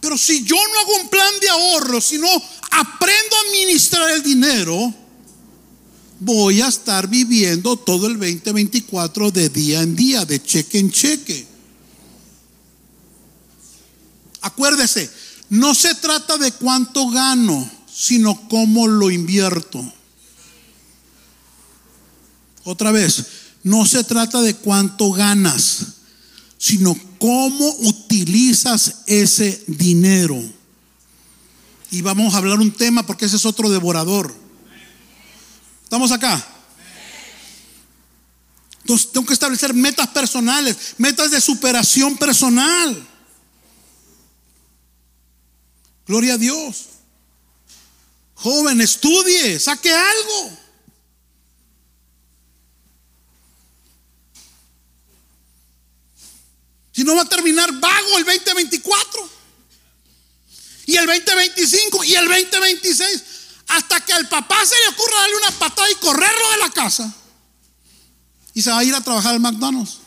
Pero si yo no hago un plan de ahorro, si no aprendo a administrar el dinero, voy a estar viviendo todo el 2024 de día en día, de cheque en cheque. Acuérdese, no se trata de cuánto gano, sino cómo lo invierto. Otra vez, no se trata de cuánto ganas, sino cómo utilizas ese dinero. Y vamos a hablar un tema porque ese es otro devorador. ¿Estamos acá? Entonces tengo que establecer metas personales, metas de superación personal. Gloria a Dios. Joven, estudie, saque algo. Si no va a terminar vago el 2024. Y el 2025 y el 2026. Hasta que al papá se le ocurra darle una patada y correrlo de la casa. Y se va a ir a trabajar al McDonald's.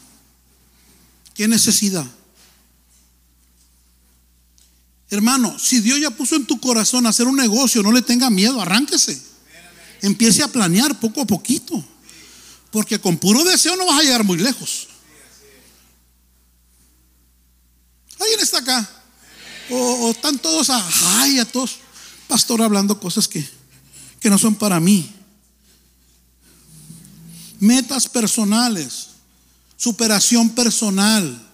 ¿Qué necesidad? Hermano, si Dios ya puso en tu corazón hacer un negocio, no le tenga miedo, arránquese. Empiece a planear poco a poquito. Porque con puro deseo no vas a llegar muy lejos. ¿Alguien está acá? O, están todos a, ay, a todos, pastor, hablando cosas que, que no son para mí. Metas personales, superación personal.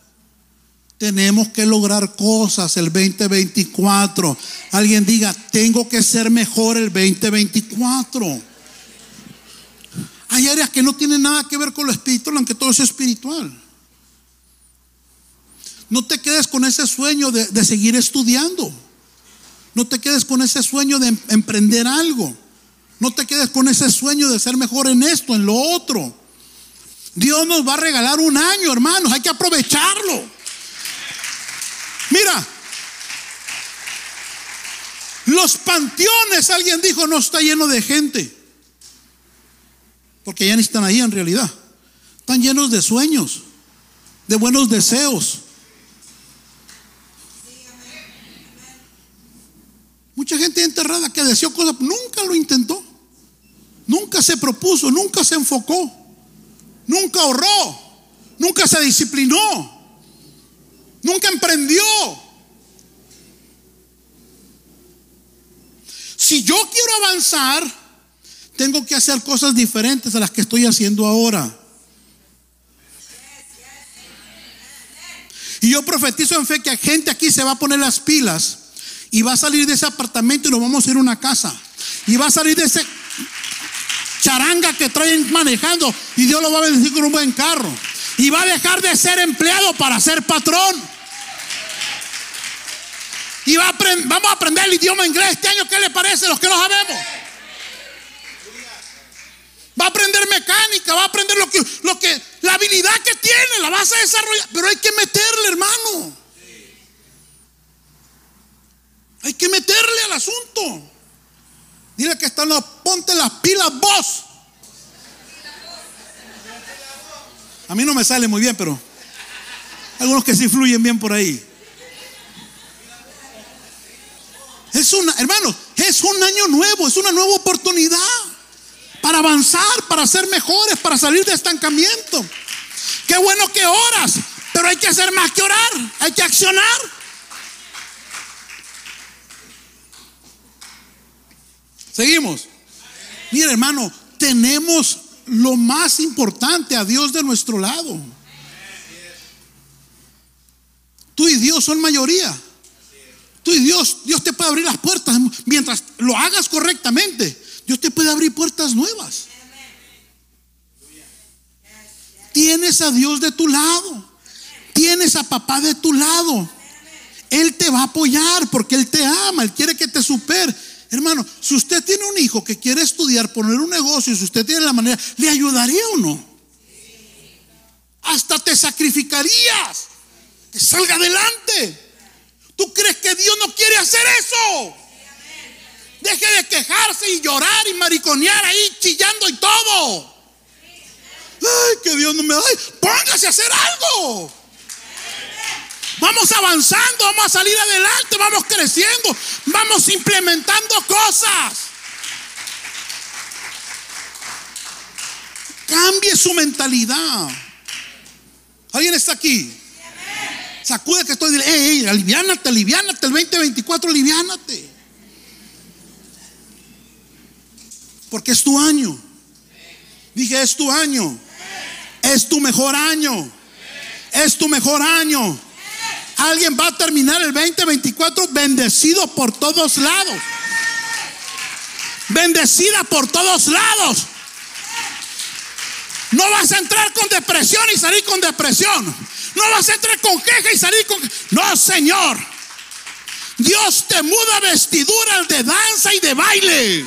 Tenemos que lograr cosas el 2024. Alguien diga, tengo que ser mejor el 2024. Hay áreas que no tienen nada que ver con lo espiritual, aunque todo es espiritual. No te quedes con ese sueño de, seguir estudiando. No te quedes con ese sueño de em, emprender algo. No te quedes con ese sueño de ser mejor en esto, en lo otro. Dios nos va a regalar un año, hermanos. Hay que aprovecharlo. Mira, los panteones, alguien dijo, no está lleno de gente. Porque ya ni están ahí en realidad. Están llenos de sueños, de buenos deseos, Gente enterrada que deseó cosas, nunca lo intentó. Nunca se propuso, nunca se enfocó. Nunca ahorró. Nunca se disciplinó. Nunca emprendió. Si yo quiero avanzar, tengo que hacer cosas diferentes a las que estoy haciendo ahora. Y yo profetizo en fe que gente aquí se va a poner las pilas y va a salir de ese apartamento y nos vamos a ir a una casa. Y va a salir de ese charanga que traen manejando y Dios lo va a bendecir con un buen carro. Y va a dejar de ser empleado para ser patrón. Y va a vamos a aprender el idioma inglés este año. ¿Qué le parece? Los que no sabemos. Va a aprender mecánica, va a aprender lo que, lo que, la habilidad que tiene, la vas a desarrollar. Pero hay que meterle, hermano. Hay que meterle al asunto. Dile que están, ponte las pilas vos. A mí no me sale muy bien, pero algunos que sí fluyen bien por ahí. Es una, hermanos, es un año nuevo, es una nueva oportunidad para avanzar, para ser mejores, para salir de estancamiento. Qué bueno que oras, pero hay que hacer más que orar, hay que accionar. Seguimos. Mira, hermano, tenemos lo más importante a Dios de nuestro lado. Tú y Dios son mayoría. Tú y Dios, Dios te puede abrir las puertas mientras lo hagas correctamente. Dios te puede abrir puertas nuevas. Tienes a Dios de tu lado. Tienes a papá de tu lado. Él te va a apoyar porque Él te ama. Él quiere que te supere. Hermano, si usted tiene un hijo que quiere estudiar, poner un negocio, si usted tiene la manera, ¿le ayudaría o no? Hasta te sacrificarías. Que salga adelante. ¿Tú crees que Dios no quiere hacer eso? Deje de quejarse y llorar y mariconear ahí chillando y todo. Ay, que Dios no me da. Póngase a hacer algo. Vamos avanzando, vamos a salir adelante, vamos creciendo, vamos implementando cosas. Cambie su mentalidad. ¿Alguien está aquí? Sacude que estoy diciendo, hey, aliviánate, aliviánate, el 2024, aliviánate. Porque es tu año. Dije, es tu año. Es tu mejor año. Es tu mejor año. Alguien va a terminar el 2024 bendecido por todos lados. Bendecida por todos lados. No vas a entrar con depresión y salir con depresión. No vas a entrar con queja y salir con... No, Señor. Dios te muda vestiduras de danza y de baile.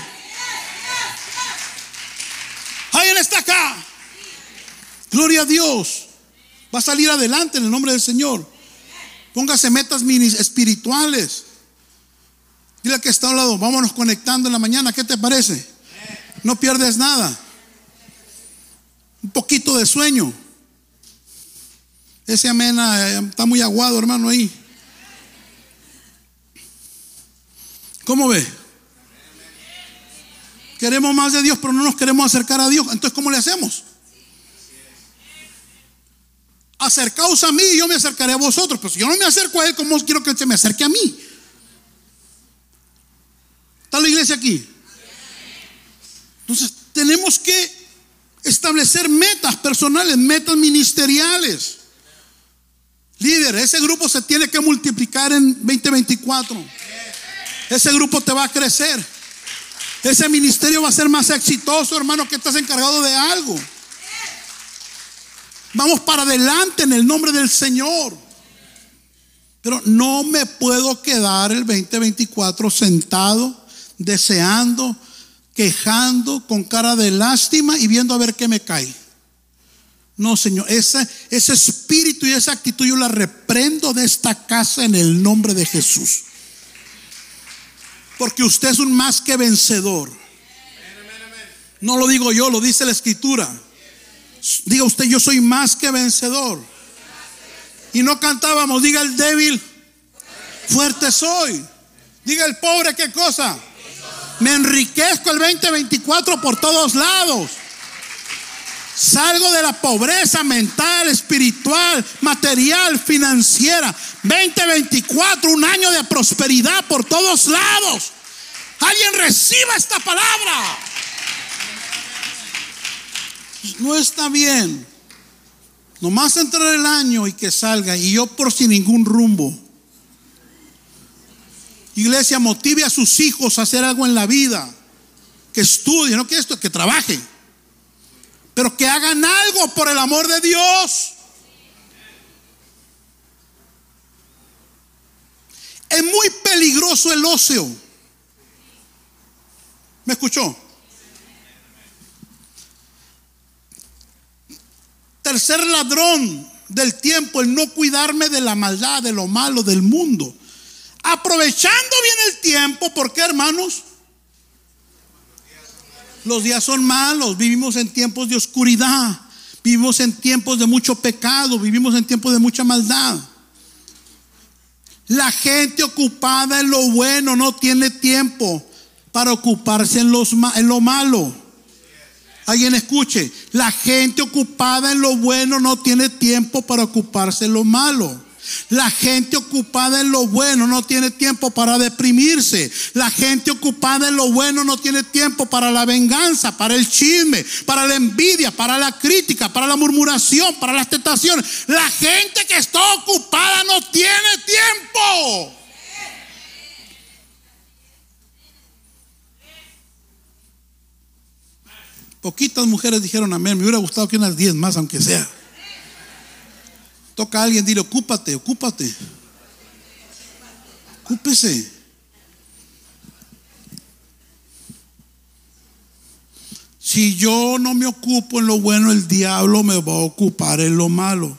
Alguien está acá. Gloria a Dios. Va a salir adelante en el nombre del Señor. Póngase metas espirituales. Dile que está a un lado, vámonos conectando en la mañana. ¿Qué te parece? No pierdes nada. Un poquito de sueño. Ese amena eh, está muy aguado, hermano, ahí. ¿Cómo ve? Queremos más de Dios, pero no nos queremos acercar a Dios. Entonces, ¿cómo le hacemos? Acercaos a mí y yo me acercaré a vosotros. Si yo no me acerco a Él, ¿cómo quiero que Él se me acerque a mí? ¿Está la iglesia aquí? Entonces, tenemos que establecer metas personales, metas ministeriales. Líder, ese grupo se tiene que multiplicar en 2024. Ese grupo te va a crecer. Ese ministerio va a ser más exitoso, hermano, que estás encargado de algo. Vamos para adelante en el nombre del Señor. Pero no me puedo quedar el 2024 sentado, deseando, quejando, con cara de lástima y viendo a ver qué me cae. No, Señor, ese, ese espíritu y esa actitud yo la reprendo de esta casa en el nombre de Jesús. Porque usted es un más que vencedor. No lo digo yo, lo dice la escritura. Diga usted, yo soy más que vencedor. Y no cantábamos, diga el débil, fuerte soy. Diga el pobre, ¿qué cosa? Me enriquezco el 2024 por todos lados. Salgo de la pobreza mental, espiritual, material, financiera. 2024, un año de prosperidad por todos lados. Alguien reciba esta palabra. No está bien. Nomás entrar el año y que salga y yo por sin ningún rumbo. Iglesia, motive a sus hijos a hacer algo en la vida. Que estudien, no que esto, que trabajen pero que hagan algo por el amor de Dios. Es muy peligroso el ocio. ¿Me escuchó? Tercer ladrón del tiempo, el no cuidarme de la maldad, de lo malo del mundo. Aprovechando bien el tiempo, ¿por qué hermanos? Los días son malos, vivimos en tiempos de oscuridad, vivimos en tiempos de mucho pecado, vivimos en tiempos de mucha maldad. La gente ocupada en lo bueno no tiene tiempo para ocuparse en, los, en lo malo. Alguien escuche, la gente ocupada en lo bueno no tiene tiempo para ocuparse en lo malo. La gente ocupada en lo bueno no tiene tiempo para deprimirse. La gente ocupada en lo bueno no tiene tiempo para la venganza, para el chisme, para la envidia, para la crítica, para la murmuración, para las tentaciones. La gente que está ocupada no tiene tiempo. Poquitas mujeres dijeron amén. Me hubiera gustado que unas diez más, aunque sea. Toca a alguien, dile, ocúpate, ocúpate. Ocúpese. Si yo no me ocupo en lo bueno, el diablo me va a ocupar en lo malo.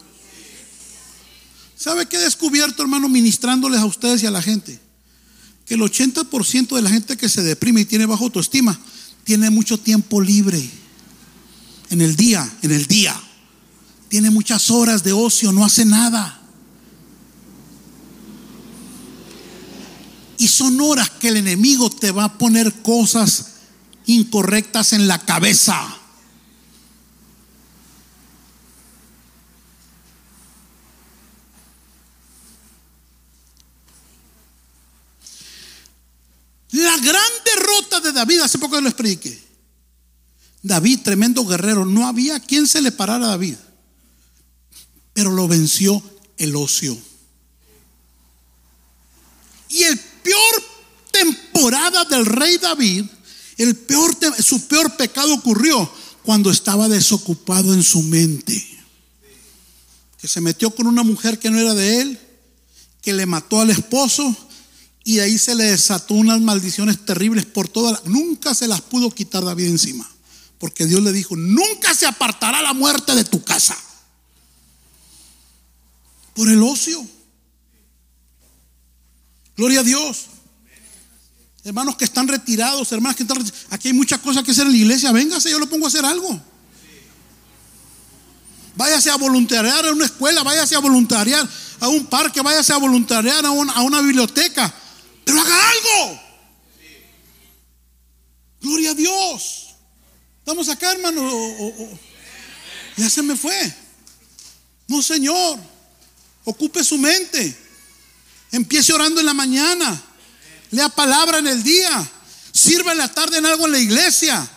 ¿Sabe qué he descubierto, hermano, ministrándoles a ustedes y a la gente? Que el 80% de la gente que se deprime y tiene bajo autoestima tiene mucho tiempo libre en el día, en el día tiene muchas horas de ocio, no hace nada. Y son horas que el enemigo te va a poner cosas incorrectas en la cabeza. La gran derrota David, hace poco lo expliqué. David, tremendo guerrero, no había quien se le parara a David pero lo venció el ocio. Y el peor temporada del rey David, el peor, su peor pecado ocurrió cuando estaba desocupado en su mente. Que se metió con una mujer que no era de él, que le mató al esposo y ahí se le desató unas maldiciones terribles por todas. Nunca se las pudo quitar David encima. Porque Dios le dijo, nunca se apartará la muerte de tu casa. Por el ocio. Gloria a Dios. Hermanos que están retirados, hermanas que están retirados. Aquí hay muchas cosas que hacer en la iglesia. Véngase, yo lo pongo a hacer algo. Váyase a voluntariar a una escuela, váyase a voluntariar a un parque, váyase a voluntariar a a una biblioteca. Pero haga algo. Gloria a Dios. Estamos acá, hermano. ya se me fue. No, Señor. Ocupe su mente. Empiece orando en la mañana. Lea palabra en el día. Sirva en la tarde en algo en la iglesia.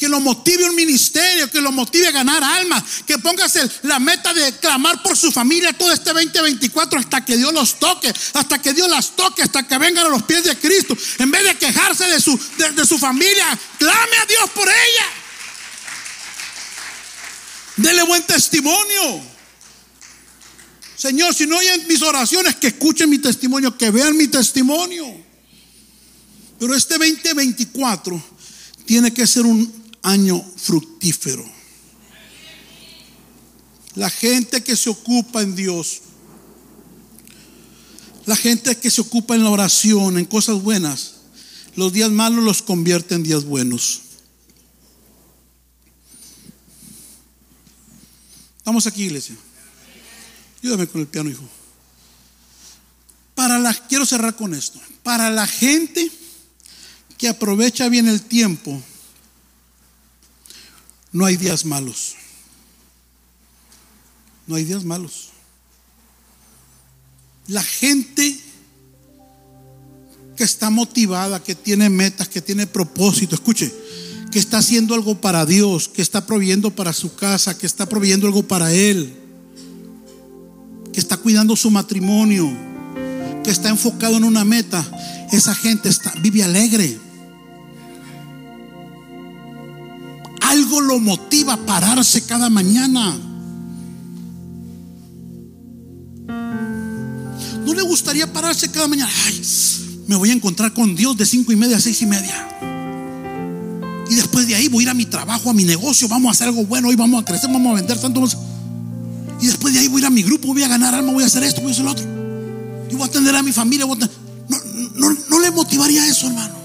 Que lo motive un ministerio, que lo motive a ganar almas, que pongas la meta de clamar por su familia todo este 2024 hasta que Dios los toque, hasta que Dios las toque, hasta que vengan a los pies de Cristo. En vez de quejarse de su, de su familia, clame a Dios por ella. Dele buen testimonio. Señor, si no oyen mis oraciones, que escuchen mi testimonio, que vean mi testimonio. Pero este 2024 tiene que ser un año fructífero. La gente que se ocupa en Dios, la gente que se ocupa en la oración, en cosas buenas, los días malos los convierte en días buenos. Estamos aquí, iglesia. Ayúdame con el piano, hijo. Para la, quiero cerrar con esto. Para la gente que aprovecha bien el tiempo, no hay días malos. No hay días malos. La gente que está motivada, que tiene metas, que tiene propósito, escuche, que está haciendo algo para Dios, que está proveyendo para su casa, que está proveyendo algo para Él, que está cuidando su matrimonio, que está enfocado en una meta, esa gente está, vive alegre. Lo motiva pararse cada mañana. ¿No le gustaría pararse cada mañana? Ay, me voy a encontrar con Dios de cinco y media a seis y media. Y después de ahí voy a ir a mi trabajo, a mi negocio, vamos a hacer algo bueno, hoy vamos a crecer, vamos a vender tanto. Y después de ahí voy a ir a mi grupo, voy a ganar alma, voy a hacer esto, voy a hacer lo otro. Y voy a atender a mi familia. no, no, no le motivaría eso, hermano.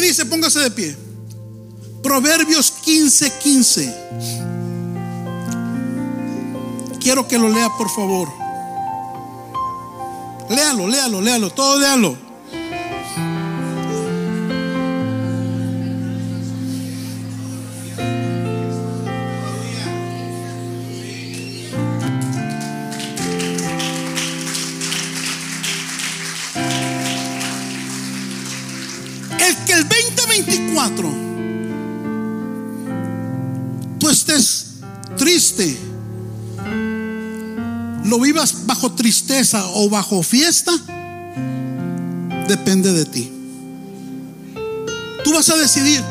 Dice, póngase de pie. Proverbios 15, 15. Quiero que lo lea, por favor. Léalo, léalo, léalo, todo léalo. Bajo tristeza o bajo fiesta, depende de ti. Tú vas a decidir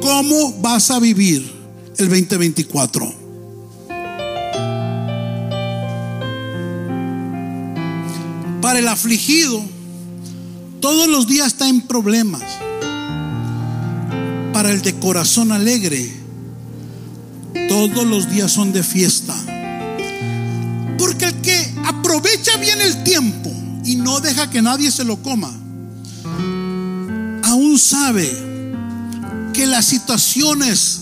cómo vas a vivir el 2024. Para el afligido, todos los días está en problemas para el de corazón alegre, todos los días son de fiesta. Bien el tiempo y no deja que nadie se lo coma, aún sabe que las situaciones,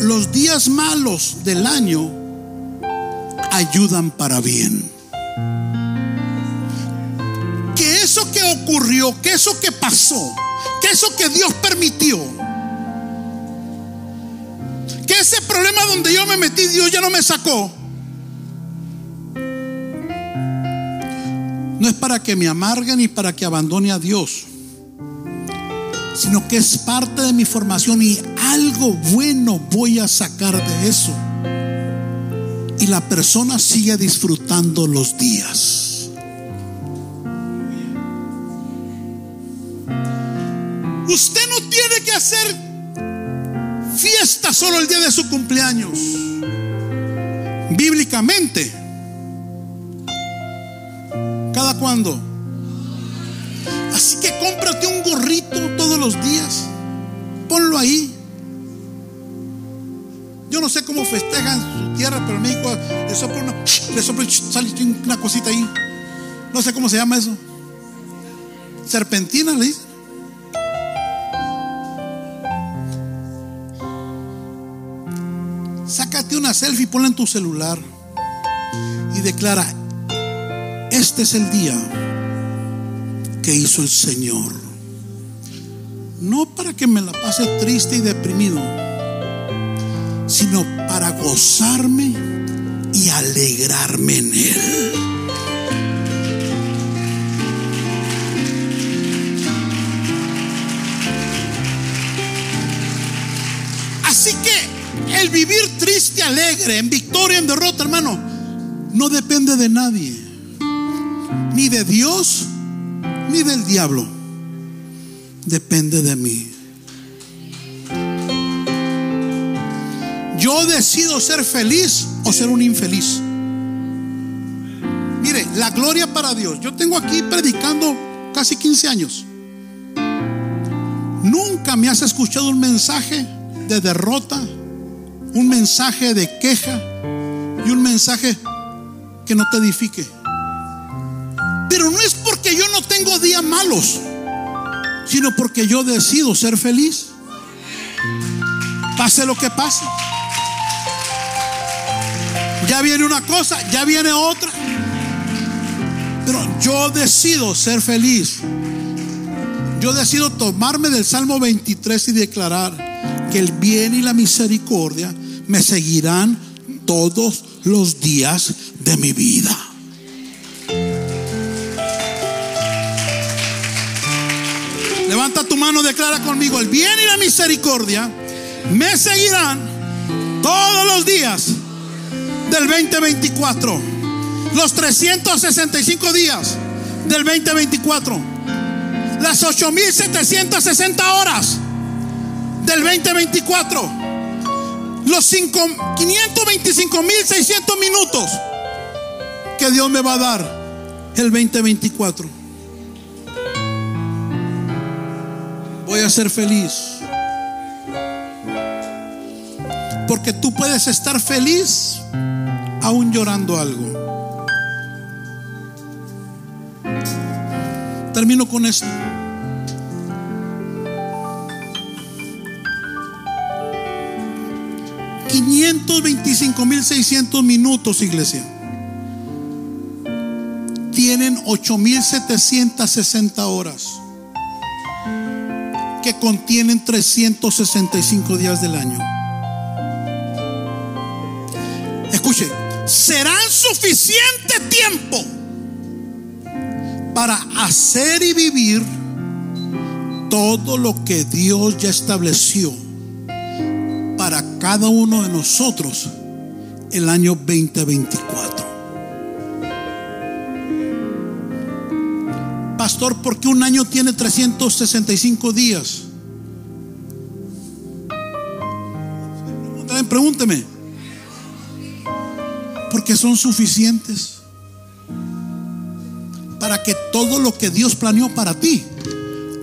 los días malos del año, ayudan para bien. Que eso que ocurrió, que eso que pasó, que eso que Dios permitió, ese problema donde yo me metí, Dios ya no me sacó. No es para que me amargue ni para que abandone a Dios, sino que es parte de mi formación y algo bueno voy a sacar de eso. y la persona sigue disfrutando los días. Usted no tiene que hacer fiesta solo el día de su cumpleaños. Bíblicamente. Cuándo? Así que cómprate un gorrito todos los días. Ponlo ahí. Yo no sé cómo festejan su tierra, pero en México le sopla una, le sopla, sale una cosita ahí. No sé cómo se llama eso. Serpentina le dicen. Sácate una selfie, ponla en tu celular y declara, este es el día que hizo el Señor. No para que me la pase triste y deprimido, sino para gozarme y alegrarme en Él. Así que el vivir triste, alegre, en victoria, en derrota, hermano, no depende de nadie, ni de Dios, ni del diablo. Depende de mí. Yo decido ser feliz o ser un infeliz. Mire, la gloria para Dios. Yo tengo aquí predicando casi 15 años. Nunca me has escuchado un mensaje de derrota, un mensaje de queja y un mensaje que no te edifique. Pero no es porque yo no tengo días malos, sino porque yo decido ser feliz. Pase lo que pase. Ya viene una cosa, ya viene otra. Pero yo decido ser feliz. Yo decido tomarme del Salmo 23 y declarar que el bien y la misericordia me seguirán todos los días de mi vida. Levanta tu mano, declara conmigo, el bien y la misericordia me seguirán todos los días del 2024. Los 365 días del 2024. Las 8.760 horas del 2024. Los 525.600 minutos que Dios me va a dar el 2024. Voy a ser feliz. Porque tú puedes estar feliz aún llorando algo. Termino con esto. $525.600 minutos, iglesia. Tienen 8.760 horas que contienen 365 días del año. Escuche, serán suficiente tiempo para hacer y vivir todo lo que Dios ya estableció para cada uno de nosotros el año 2024. Pastor, ¿por qué un año tiene 365 días? Pregúnteme. Porque son suficientes para que todo lo que Dios planeó para ti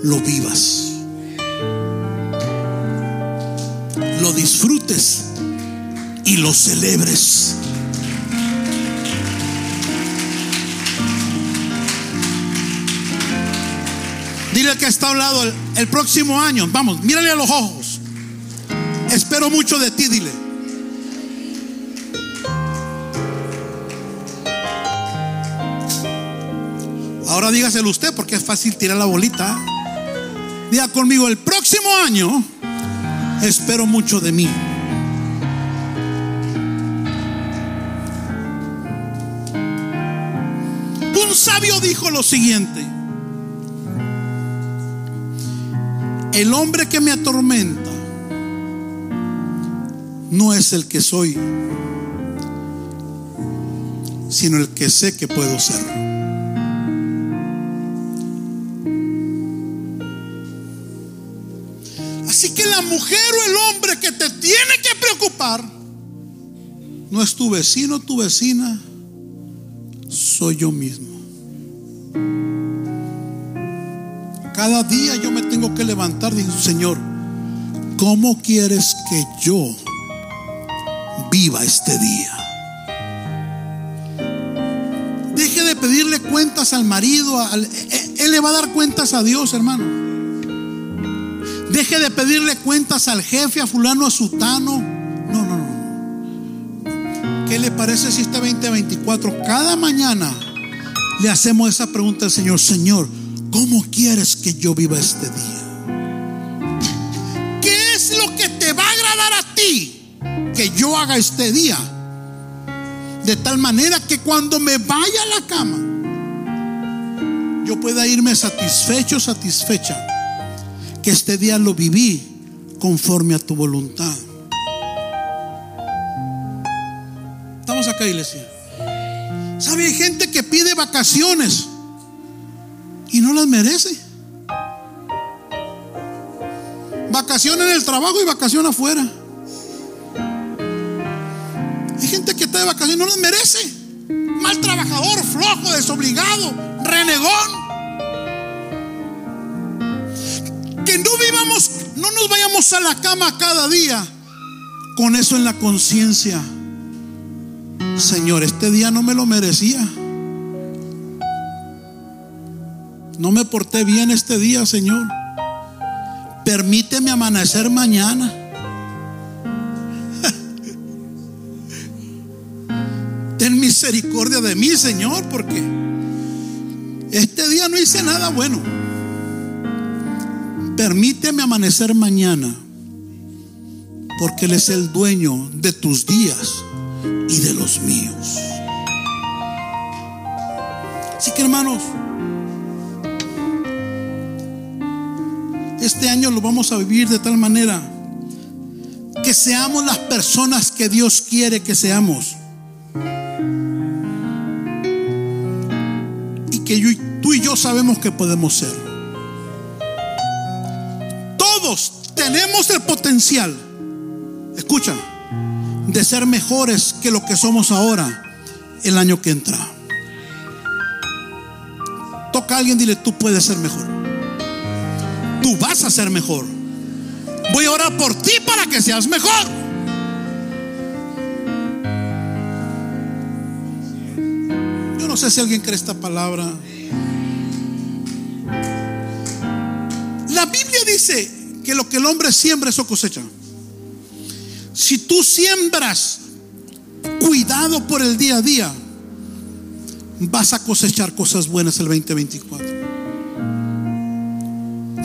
lo vivas. Lo disfrutes y lo celebres. Dile que está a un lado el, el próximo año, vamos, mírale a los ojos. Espero mucho de ti, dile. Ahora dígaselo usted porque es fácil tirar la bolita. Diga conmigo, el próximo año espero mucho de mí. Un sabio dijo lo siguiente. El hombre que me atormenta no es el que soy. sino el que sé que puedo ser. Así que la mujer o el hombre que te tiene que preocupar no es tu vecino, tu vecina, soy yo mismo. Cada día yo me tengo que levantar y Señor, ¿cómo quieres que yo viva este día? Deje de pedirle cuentas al marido, él él le va a dar cuentas a Dios, hermano. Deje de pedirle cuentas al jefe, a fulano, a sutano. No, no, no. ¿Qué le parece si este 2024 cada mañana le hacemos esa pregunta al Señor? Señor, ¿cómo quieres que yo viva este día? ¿Qué es lo que te va a agradar a ti que yo haga este día? De tal manera que cuando me vaya a la cama, yo pueda irme satisfecho, satisfecha que este día lo viví conforme a tu voluntad. Estamos acá, iglesia. ¿Sabe? Hay gente que pide vacaciones y no las merece. Vacación en el trabajo y vacación afuera. Hay gente que está de vacaciones y no las merece. Mal trabajador, flojo, desobligado, renegón. Que no vivamos, no nos vayamos a la cama cada día con eso en la conciencia. Señor, este día no me lo merecía. No me porté bien este día, Señor. Permíteme amanecer mañana. <laughs> Ten misericordia de mí, Señor, porque este día no hice nada bueno. Permíteme amanecer mañana, porque Él es el dueño de tus días y de los míos. Así que hermanos, este año lo vamos a vivir de tal manera que seamos las personas que Dios quiere que seamos. Y que tú y yo sabemos que podemos ser. Todos tenemos el potencial, escucha, de ser mejores que lo que somos ahora el año que entra. Toca a alguien, dile, tú puedes ser mejor. Tú vas a ser mejor. Voy a orar por ti para que seas mejor. Yo no sé si alguien cree esta palabra. La Biblia dice que lo que el hombre siembra, eso cosecha. Si tú siembras cuidado por el día a día, vas a cosechar cosas buenas el 2024.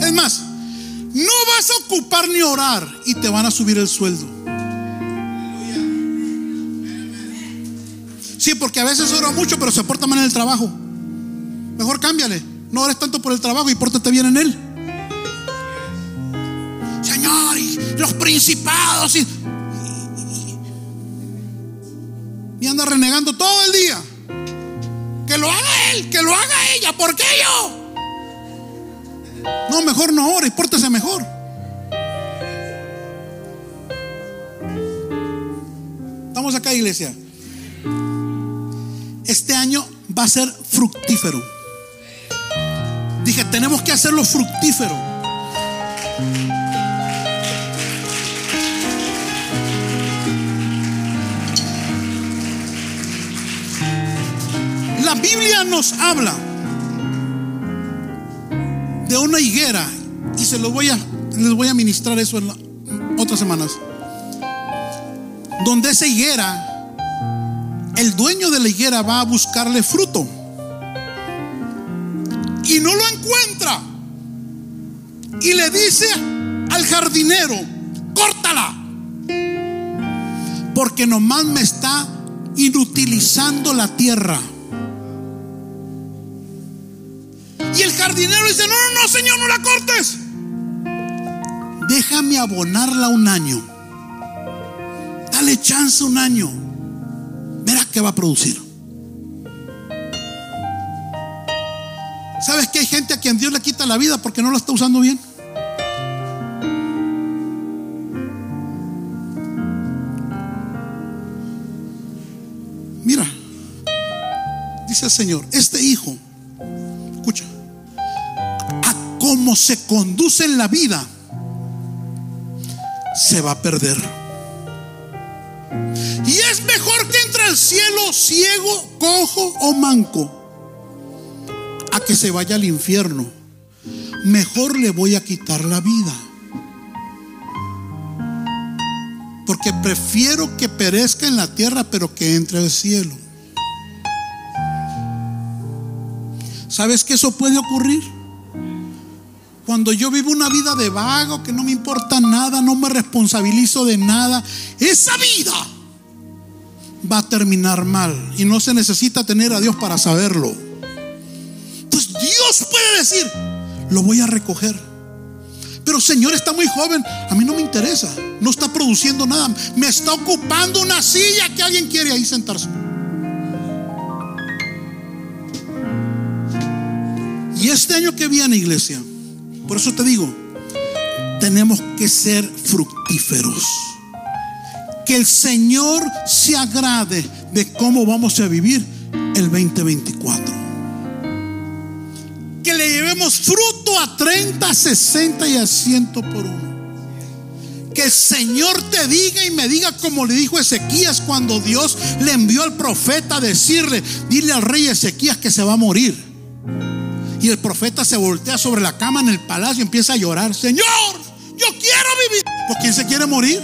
Es más, no vas a ocupar ni orar y te van a subir el sueldo. Sí, porque a veces ora mucho, pero se porta mal en el trabajo. Mejor cámbiale. No ores tanto por el trabajo y pórtate bien en él. Señor, y los principados y, anda renegando todo el día. Que lo haga él, que lo haga ella. ¿Por qué yo? No, mejor no ore y pórtese mejor. Estamos acá, iglesia. Este año va a ser fructífero. Dije, tenemos que hacerlo fructífero. La Biblia nos habla de una higuera y se los voy a les voy a ministrar eso en otras semanas. Donde esa higuera el dueño de la higuera va a buscarle fruto y no lo encuentra. Y le dice al jardinero, córtala, porque nomás me está inutilizando la tierra. Y el jardinero dice, no, no, no, Señor, no la cortes. Déjame abonarla un año. Dale chance un año. Verás qué va a producir. ¿Sabes que hay gente a quien Dios le quita la vida porque no la está usando bien? Mira, dice el Señor, este hijo cómo se conduce en la vida, se va a perder. Y es mejor que entre al cielo ciego, cojo o manco a que se vaya al infierno. Mejor le voy a quitar la vida. Porque prefiero que perezca en la tierra, pero que entre al cielo. ¿Sabes que eso puede ocurrir? Cuando yo vivo una vida de vago, que no me importa nada, no me responsabilizo de nada, esa vida va a terminar mal. Y no se necesita tener a Dios para saberlo. Pues Dios puede decir, lo voy a recoger. Pero Señor está muy joven, a mí no me interesa, no está produciendo nada, me está ocupando una silla que alguien quiere ahí sentarse. Y este año que viene, iglesia, por eso te digo, tenemos que ser fructíferos. Que el Señor se agrade de cómo vamos a vivir el 2024. Que le llevemos fruto a 30, 60 y a 100 por uno. Que el Señor te diga y me diga como le dijo Ezequías cuando Dios le envió al profeta a decirle, dile al rey Ezequías que se va a morir. Y el profeta se voltea sobre la cama en el palacio y empieza a llorar. Señor, yo quiero vivir. ¿Por quién se quiere morir?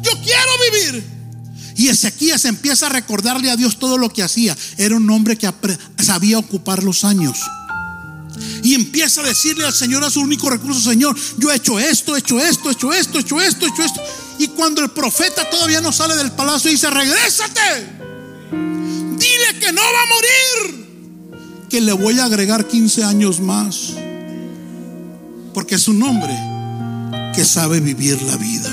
Yo quiero vivir. Y Ezequías empieza a recordarle a Dios todo lo que hacía. Era un hombre que sabía ocupar los años. Y empieza a decirle al Señor a su único recurso, Señor, yo he hecho esto, he hecho esto, he hecho esto, he hecho esto, he hecho esto. Y cuando el profeta todavía no sale del palacio, dice, regrésate. Dile que no va a morir. Que le voy a agregar 15 años más. Porque es un hombre que sabe vivir la vida.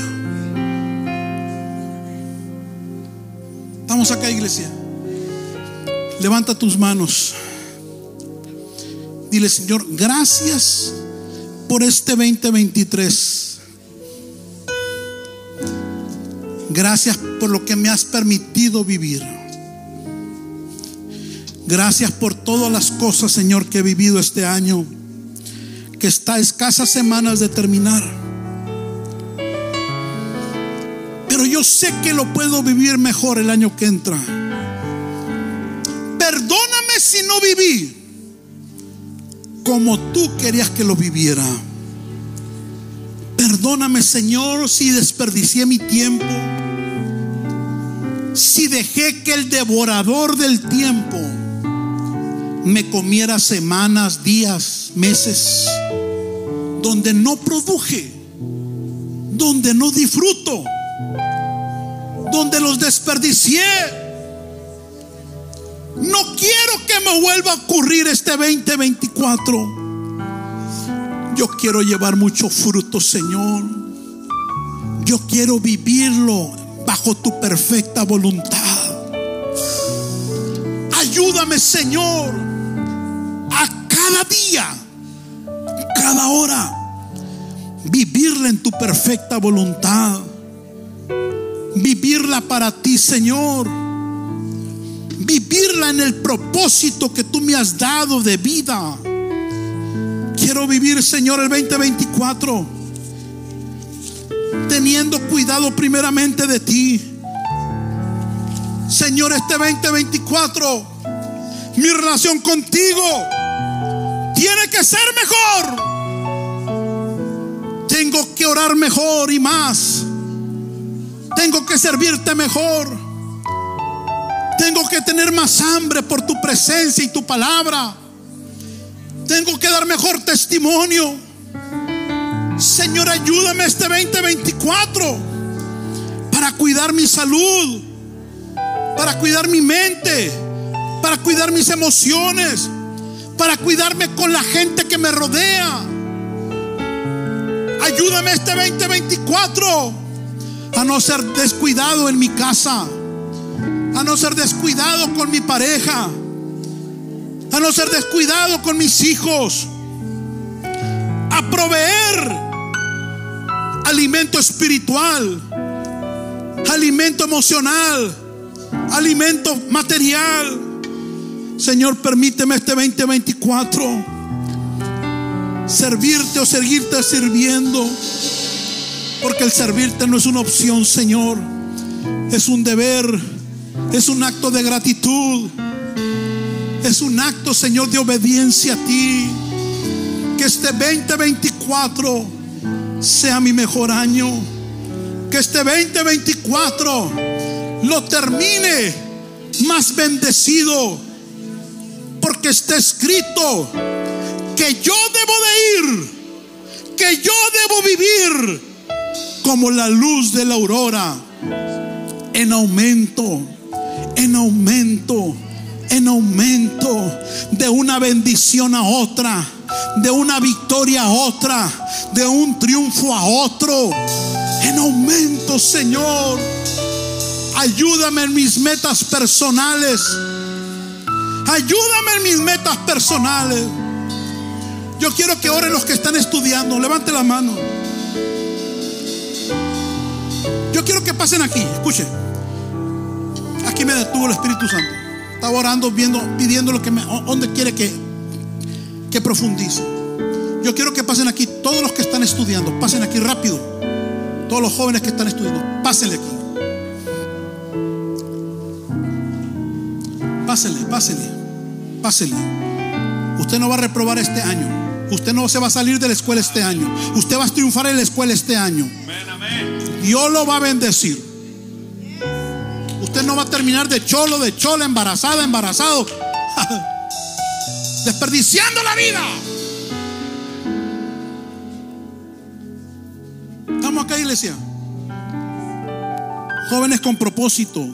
Estamos acá, iglesia. Levanta tus manos. Dile, Señor, gracias por este 2023. Gracias por lo que me has permitido vivir. Gracias por todas las cosas, Señor, que he vivido este año, que está a escasas semanas de terminar. Pero yo sé que lo puedo vivir mejor el año que entra. Perdóname si no viví como tú querías que lo viviera. Perdóname, Señor, si desperdicié mi tiempo. Si dejé que el devorador del tiempo me comiera semanas, días, meses, donde no produje, donde no disfruto, donde los desperdicié. No quiero que me vuelva a ocurrir este 2024. Yo quiero llevar mucho fruto, Señor. Yo quiero vivirlo bajo tu perfecta voluntad. Ayúdame, Señor, cada día, cada hora, vivirla en tu perfecta voluntad. Vivirla para ti, Señor. Vivirla en el propósito que tú me has dado de vida. Quiero vivir, Señor, el 2024 teniendo cuidado primeramente de ti. Señor, este 2024, mi relación contigo tiene que ser mejor. Tengo que orar mejor y más. Tengo que servirte mejor. Tengo que tener más hambre por tu presencia y tu palabra. Tengo que dar mejor testimonio. Señor, ayúdame este 2024 para cuidar mi salud, para cuidar mi mente, para cuidar mis emociones, para cuidarme con la gente que me rodea. Ayúdame este 2024 a no ser descuidado en mi casa, a no ser descuidado con mi pareja, a no ser descuidado con mis hijos, a proveer alimento espiritual, alimento emocional, alimento material. Señor, permíteme este 2024 servirte o seguirte sirviendo. Porque el servirte no es una opción, Señor. Es un deber, es un acto de gratitud. Es un acto, Señor, de obediencia a ti. Que este 2024 sea mi mejor año. Que este 2024 lo termine más bendecido. Porque está escrito que yo debo de ir. Que yo debo vivir como la luz de la aurora. En aumento, en aumento en aumento, de una bendición a otra, de una victoria a otra, de un triunfo a otro. En aumento, Señor. Ayúdame en mis metas personales. Ayúdame en mis metas personales. Yo quiero que oren los que están estudiando. Levante la mano. Yo quiero que pasen aquí. Escuche. Aquí me detuvo el Espíritu Santo. Estaba orando, viendo, pidiendo lo que me, dónde quiere que, que profundice. Yo quiero que pasen aquí todos los que están estudiando, pasen aquí rápido. Todos los jóvenes que están estudiando, pásenle aquí. Pásenle, pásenle, pásenle. Usted no va a reprobar este año. Usted no se va a salir de la escuela este año. Usted va a triunfar en la escuela este año. Dios lo va a bendecir. Usted no va a terminar de cholo, de chola, embarazada, embarazado. <laughs> Desperdiciando la vida. Estamos acá, iglesia. Jóvenes con propósito.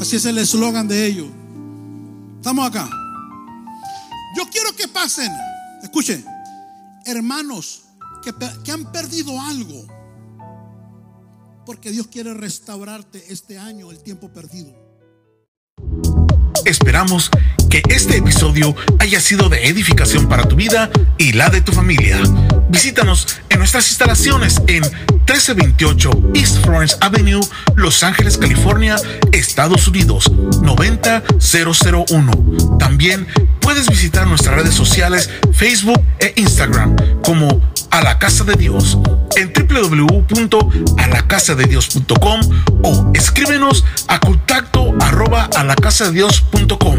Así es el eslogan de ellos. Estamos acá. Yo quiero que pasen. Escuchen. Hermanos que, que han perdido algo porque Dios quiere restaurarte este año el tiempo perdido. Esperamos que este episodio haya sido de edificación para tu vida y la de tu familia. Visítanos en nuestras instalaciones en 1328 East Florence Avenue, Los Ángeles, California, Estados Unidos 90001. También puedes visitar nuestras redes sociales Facebook e Instagram como a la casa de Dios en www.alacasadedios.com o escríbenos a contacto arroba a de Dios.com.